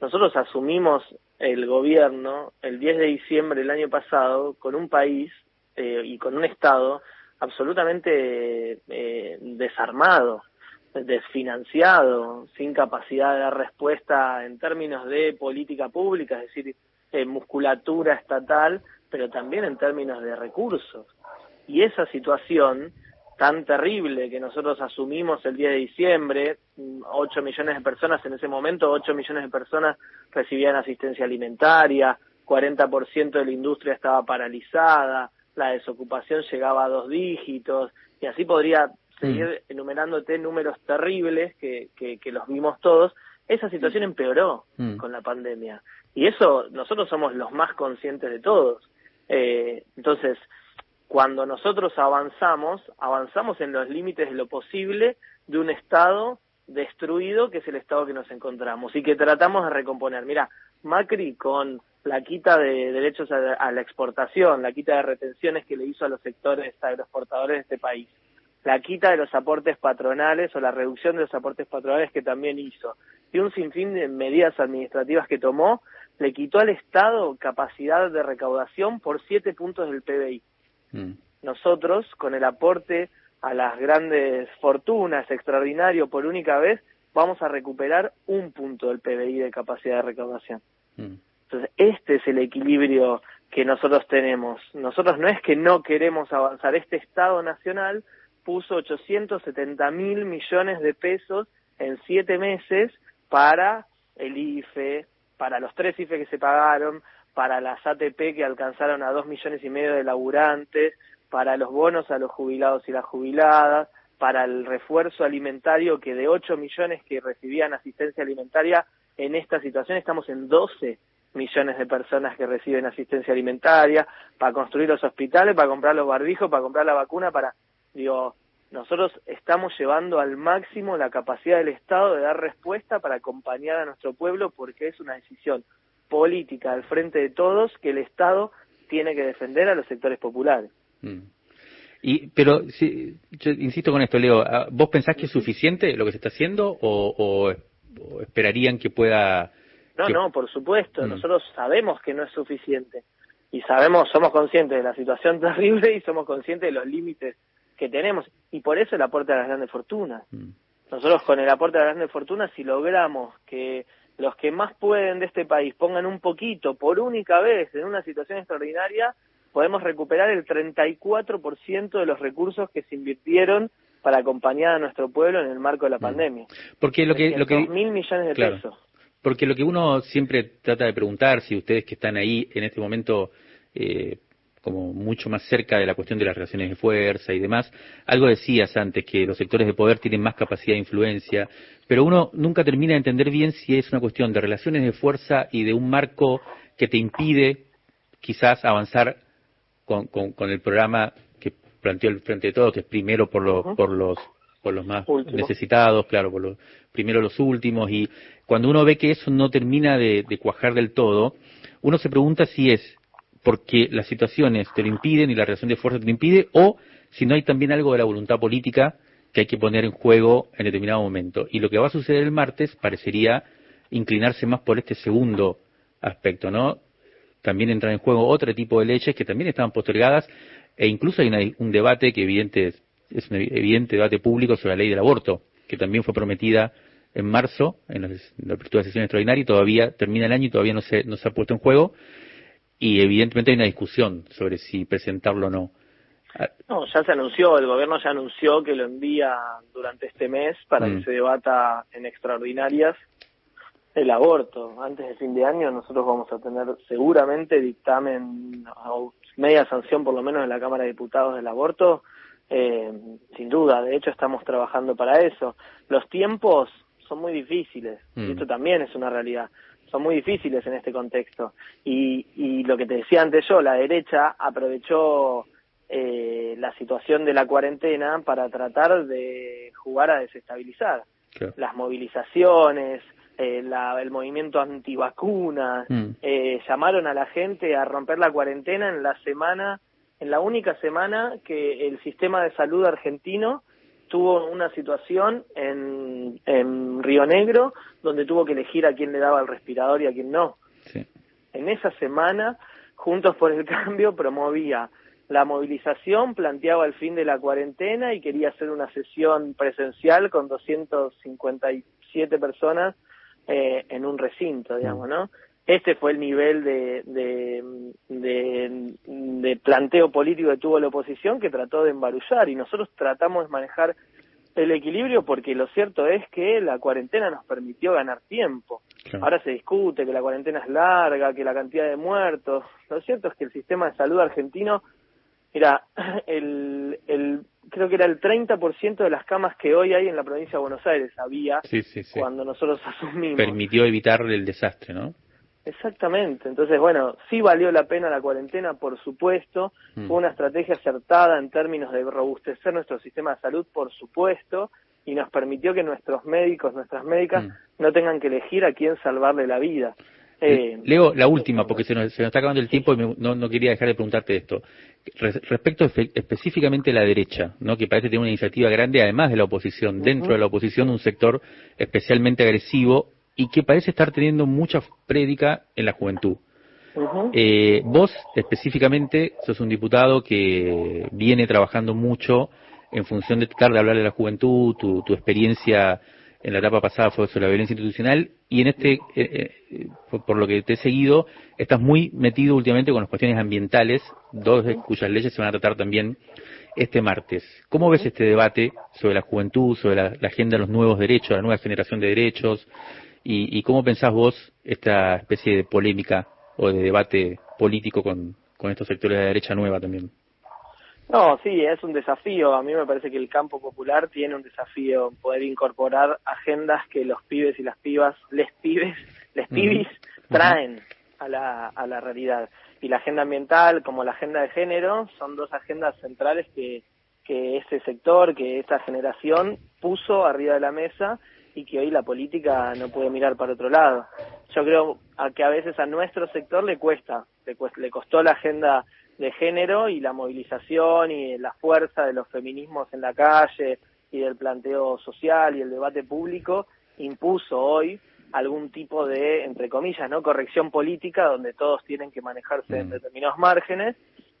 nosotros asumimos el gobierno el 10 de diciembre del año pasado con un país eh, y con un Estado absolutamente eh, desarmado, desfinanciado, sin capacidad de dar respuesta en términos de política pública, es decir, eh, musculatura estatal, pero también en términos de recursos. Y esa situación tan terrible que nosotros asumimos el día de diciembre, 8 millones de personas en ese momento, 8 millones de personas recibían asistencia alimentaria, 40% de la industria estaba paralizada, la desocupación llegaba a dos dígitos, y así podría seguir mm. enumerándote números terribles que, que, que los vimos todos, esa situación empeoró mm. con la pandemia. Y eso nosotros somos los más conscientes de todos. Eh, entonces, cuando nosotros avanzamos, avanzamos en los límites de lo posible de un Estado destruido que es el Estado que nos encontramos y que tratamos de recomponer. Mira, Macri con la quita de derechos a, la exportación, la quita de retenciones que le hizo a los sectores agroexportadores de este país, la quita de los aportes patronales o la reducción de los aportes patronales que también hizo, y un sinfín de medidas administrativas que tomó, le quitó al Estado capacidad de recaudación por siete puntos del PBI. Mm. Nosotros, con el aporte a las grandes fortunas extraordinario por única vez, vamos a recuperar un punto del PBI de capacidad de recaudación. Mm. Entonces, este es el equilibrio que nosotros tenemos. Nosotros no es que no queremos avanzar, este Estado Nacional puso 870 mil millones de pesos en siete meses para el IFE, para los tres IFE que se pagaron, para las ATP que alcanzaron a dos millones y medio de laburantes, para los bonos a los jubilados y las jubiladas, para el refuerzo alimentario que de 8 millones que recibían asistencia alimentaria, en esta situación estamos en 12 millones de personas que reciben asistencia alimentaria, para construir los hospitales, para comprar los barbijos, para comprar la vacuna, para, digo, nosotros estamos llevando al máximo la capacidad del Estado de dar respuesta para acompañar a nuestro pueblo porque es una decisión política al frente de todos que el Estado tiene que defender a los sectores populares. Mm. Y, pero, sí, yo insisto con esto, Leo, ah, ¿vos pensás que es suficiente lo que se está haciendo o, o- o esperarían que pueda... No, que- no, por supuesto. Mm. Nosotros sabemos que no es suficiente. Y sabemos, somos conscientes de la situación terrible y somos conscientes de los límites que tenemos. Y por eso el aporte a las grandes fortunas. Mm. Nosotros con el aporte a las grandes fortunas, si logramos que los que más pueden de este país pongan un poquito por única vez en una situación extraordinaria, podemos recuperar el 34% de los recursos que se invirtieron para acompañar a nuestro pueblo en el marco de la pandemia. Porque lo que... Lo que mil millones de Claro. pesos. Porque lo que uno siempre trata de preguntar, si ustedes que están ahí en este momento eh, como mucho más cerca de la cuestión de las relaciones de fuerza y demás, algo decías antes, que los sectores de poder tienen más capacidad de influencia, pero uno nunca termina de entender bien si es una cuestión de relaciones de fuerza y de un marco que te impide quizás avanzar con, con, con el programa que planteó el Frente de Todos, que es primero por, los por los por los más Último. necesitados, claro, por los primero los últimos. Y cuando uno ve que eso no termina de, de cuajar del todo, uno se pregunta si es porque las situaciones te lo impiden y la relación de fuerza te lo impide o si no hay también algo de la voluntad política que hay que poner en juego en determinado momento. Y lo que va a suceder el martes parecería inclinarse más por este segundo aspecto, ¿no? También entran en juego otro tipo de leyes que también estaban postergadas e incluso hay un debate que evidente es, un evidente debate público sobre la ley del aborto, que también fue prometida en marzo, en la apertura de sesión extraordinaria, y todavía termina el año y todavía no se, no se ha puesto en juego, y evidentemente hay una discusión sobre si presentarlo o no. Ah, No, ya se anunció, el gobierno ya anunció que lo envía durante este mes para Mm. que se debata en extraordinarias el aborto. Antes de fin de año nosotros vamos a tener seguramente dictamen o media sanción por lo menos en la Cámara de Diputados del aborto, eh, sin duda, de hecho estamos trabajando para eso. Los tiempos son muy difíciles, y Mm. esto también es una realidad, son muy difíciles en este contexto. Y, y lo que te decía antes yo, la derecha aprovechó eh, la situación de la cuarentena para tratar de jugar a desestabilizar Claro. las movilizaciones, eh, la- el movimiento antivacunas, Mm. eh, llamaron a la gente a romper la cuarentena en la semana, en la única semana que el sistema de salud argentino tuvo una situación en, en Río Negro donde tuvo que elegir a quién le daba el respirador y a quién no. Sí. En esa semana, Juntos por el Cambio promovía la movilización, planteaba el fin de la cuarentena y quería hacer una sesión presencial con 257 personas eh, en un recinto, digamos, ¿no? Este fue el nivel de, de, de, de planteo político que tuvo la oposición que trató de embarullar y nosotros tratamos de manejar el equilibrio porque lo cierto es que la cuarentena nos permitió ganar tiempo. Claro. Ahora se discute que la cuarentena es larga, que la cantidad de muertos. Lo cierto es que el sistema de salud argentino, mira, el, el, creo que era el 30% de las camas que hoy hay en la provincia de Buenos Aires había Sí, sí, sí. cuando nosotros asumimos. Permitió evitar el desastre, ¿no? Exactamente. Entonces, bueno, sí valió la pena la cuarentena, por supuesto. Mm. Fue una estrategia acertada en términos de robustecer nuestro sistema de salud, por supuesto, y nos permitió que nuestros médicos, nuestras médicas, Mm. no tengan que elegir a quién salvarle la vida. Eh, Leo, la última, porque se nos, se nos está acabando el tiempo y me- no, no quería dejar de preguntarte esto. Re- respecto espe- específicamente a la derecha, ¿no? que parece tener una iniciativa grande, además de la oposición, dentro de la oposición un sector especialmente agresivo y que parece estar teniendo mucha prédica en la juventud. Eh, vos específicamente sos un diputado que viene trabajando mucho en función de tratar de hablar de la juventud, tu, tu experiencia en la etapa pasada fue sobre la violencia institucional y en este, eh, eh, por, por lo que te he seguido, estás muy metido últimamente con las cuestiones ambientales, dos de cuyas leyes se van a tratar también este martes. ¿Cómo ves este debate sobre la juventud, sobre la, la agenda de los nuevos derechos, la nueva generación de derechos? Y, y cómo pensás vos esta especie de polémica o de debate político con, con estos sectores de la derecha nueva también? No, sí, es un desafío. A mí me parece que el campo popular tiene un desafío poder incorporar agendas que los pibes y las pibas, les pibes, les pibis, traen a la, a la realidad. Y la agenda ambiental como la agenda de género son dos agendas centrales que, que este sector, que esta generación puso arriba de la mesa y que hoy la política no puede mirar para otro lado. Yo creo a que a veces a nuestro sector le cuesta, le, le costó la agenda de género y la movilización y la fuerza de los feminismos en la calle y del planteo social y el debate público impuso hoy algún tipo de, entre comillas, no corrección política donde todos tienen que manejarse en determinados márgenes.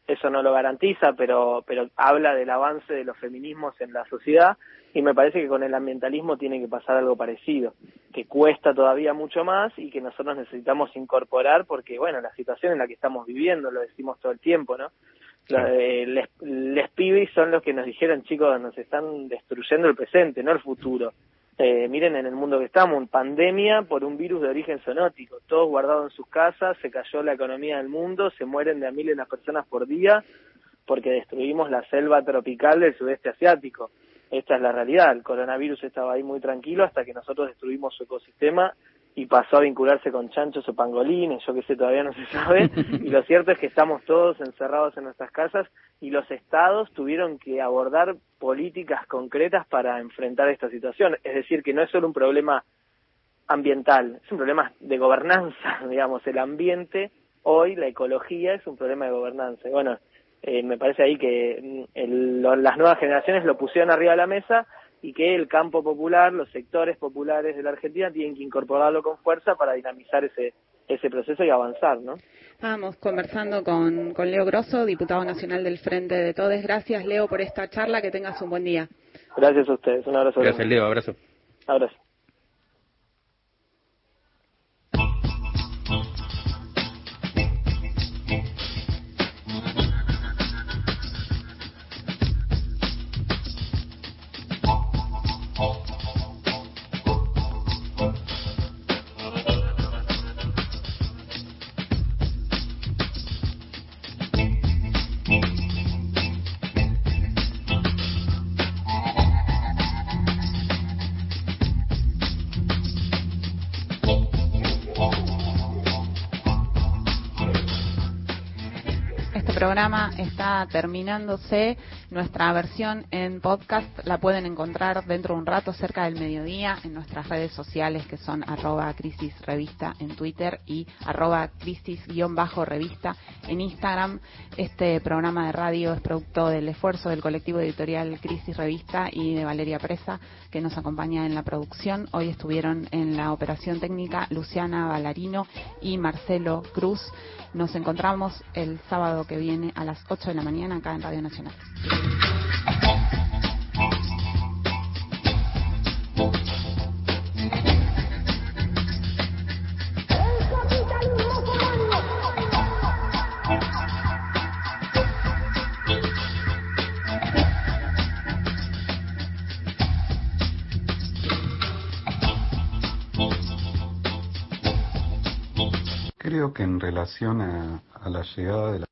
Eso no lo garantiza, pero, pero habla del avance de los feminismos en la sociedad y me parece que con el ambientalismo tiene que pasar algo parecido, que cuesta todavía mucho más y que nosotros necesitamos incorporar porque, bueno, la situación en la que estamos viviendo, lo decimos todo el tiempo, ¿no? La- eh, les, les pibis son los que nos dijeron, chicos, nos están destruyendo el presente, no el futuro. Eh, miren en el mundo que estamos, en pandemia por un virus de origen zoonótico, todos guardados en sus casas, se cayó la economía del mundo, se mueren de a miles las personas por día porque destruimos la selva tropical del sudeste asiático. Esta es la realidad, el coronavirus estaba ahí muy tranquilo hasta que nosotros destruimos su ecosistema y pasó a vincularse con chanchos o pangolines, yo que sé, todavía no se sabe, y lo cierto es que estamos todos encerrados en nuestras casas y los estados tuvieron que abordar políticas concretas para enfrentar esta situación, es decir, que no es solo un problema ambiental, es un problema de gobernanza, digamos, el ambiente, hoy la ecología es un problema de gobernanza. Y bueno, eh, me parece ahí que mm, el- las nuevas generaciones lo pusieron arriba de la mesa y que el campo popular, los sectores populares de la Argentina tienen que incorporarlo con fuerza para dinamizar ese ese proceso y avanzar, ¿no? Estábamos conversando con, con Leo Grosso, diputado nacional del Frente de Todes. Gracias, Leo, por esta charla. Que tengas un buen día. Gracias a ustedes, un abrazo. Gracias. Leo, abrazo. Abrazo. Programa está terminándose. Nuestra versión en podcast la pueden encontrar dentro de un rato, cerca del mediodía, en nuestras redes sociales que son arroba crisis revista en Twitter y arroba crisis-revista en Instagram. Este programa de radio es producto del esfuerzo del colectivo editorial Crisis Revista y de Valeria Presa, que nos acompaña en la producción. Hoy estuvieron en la operación técnica Luciana Ballarino y Marcelo Cruz. Nos encontramos el sábado que viene a las 8 de la mañana acá en Radio Nacional. Creo que en relación a, a la llegada de la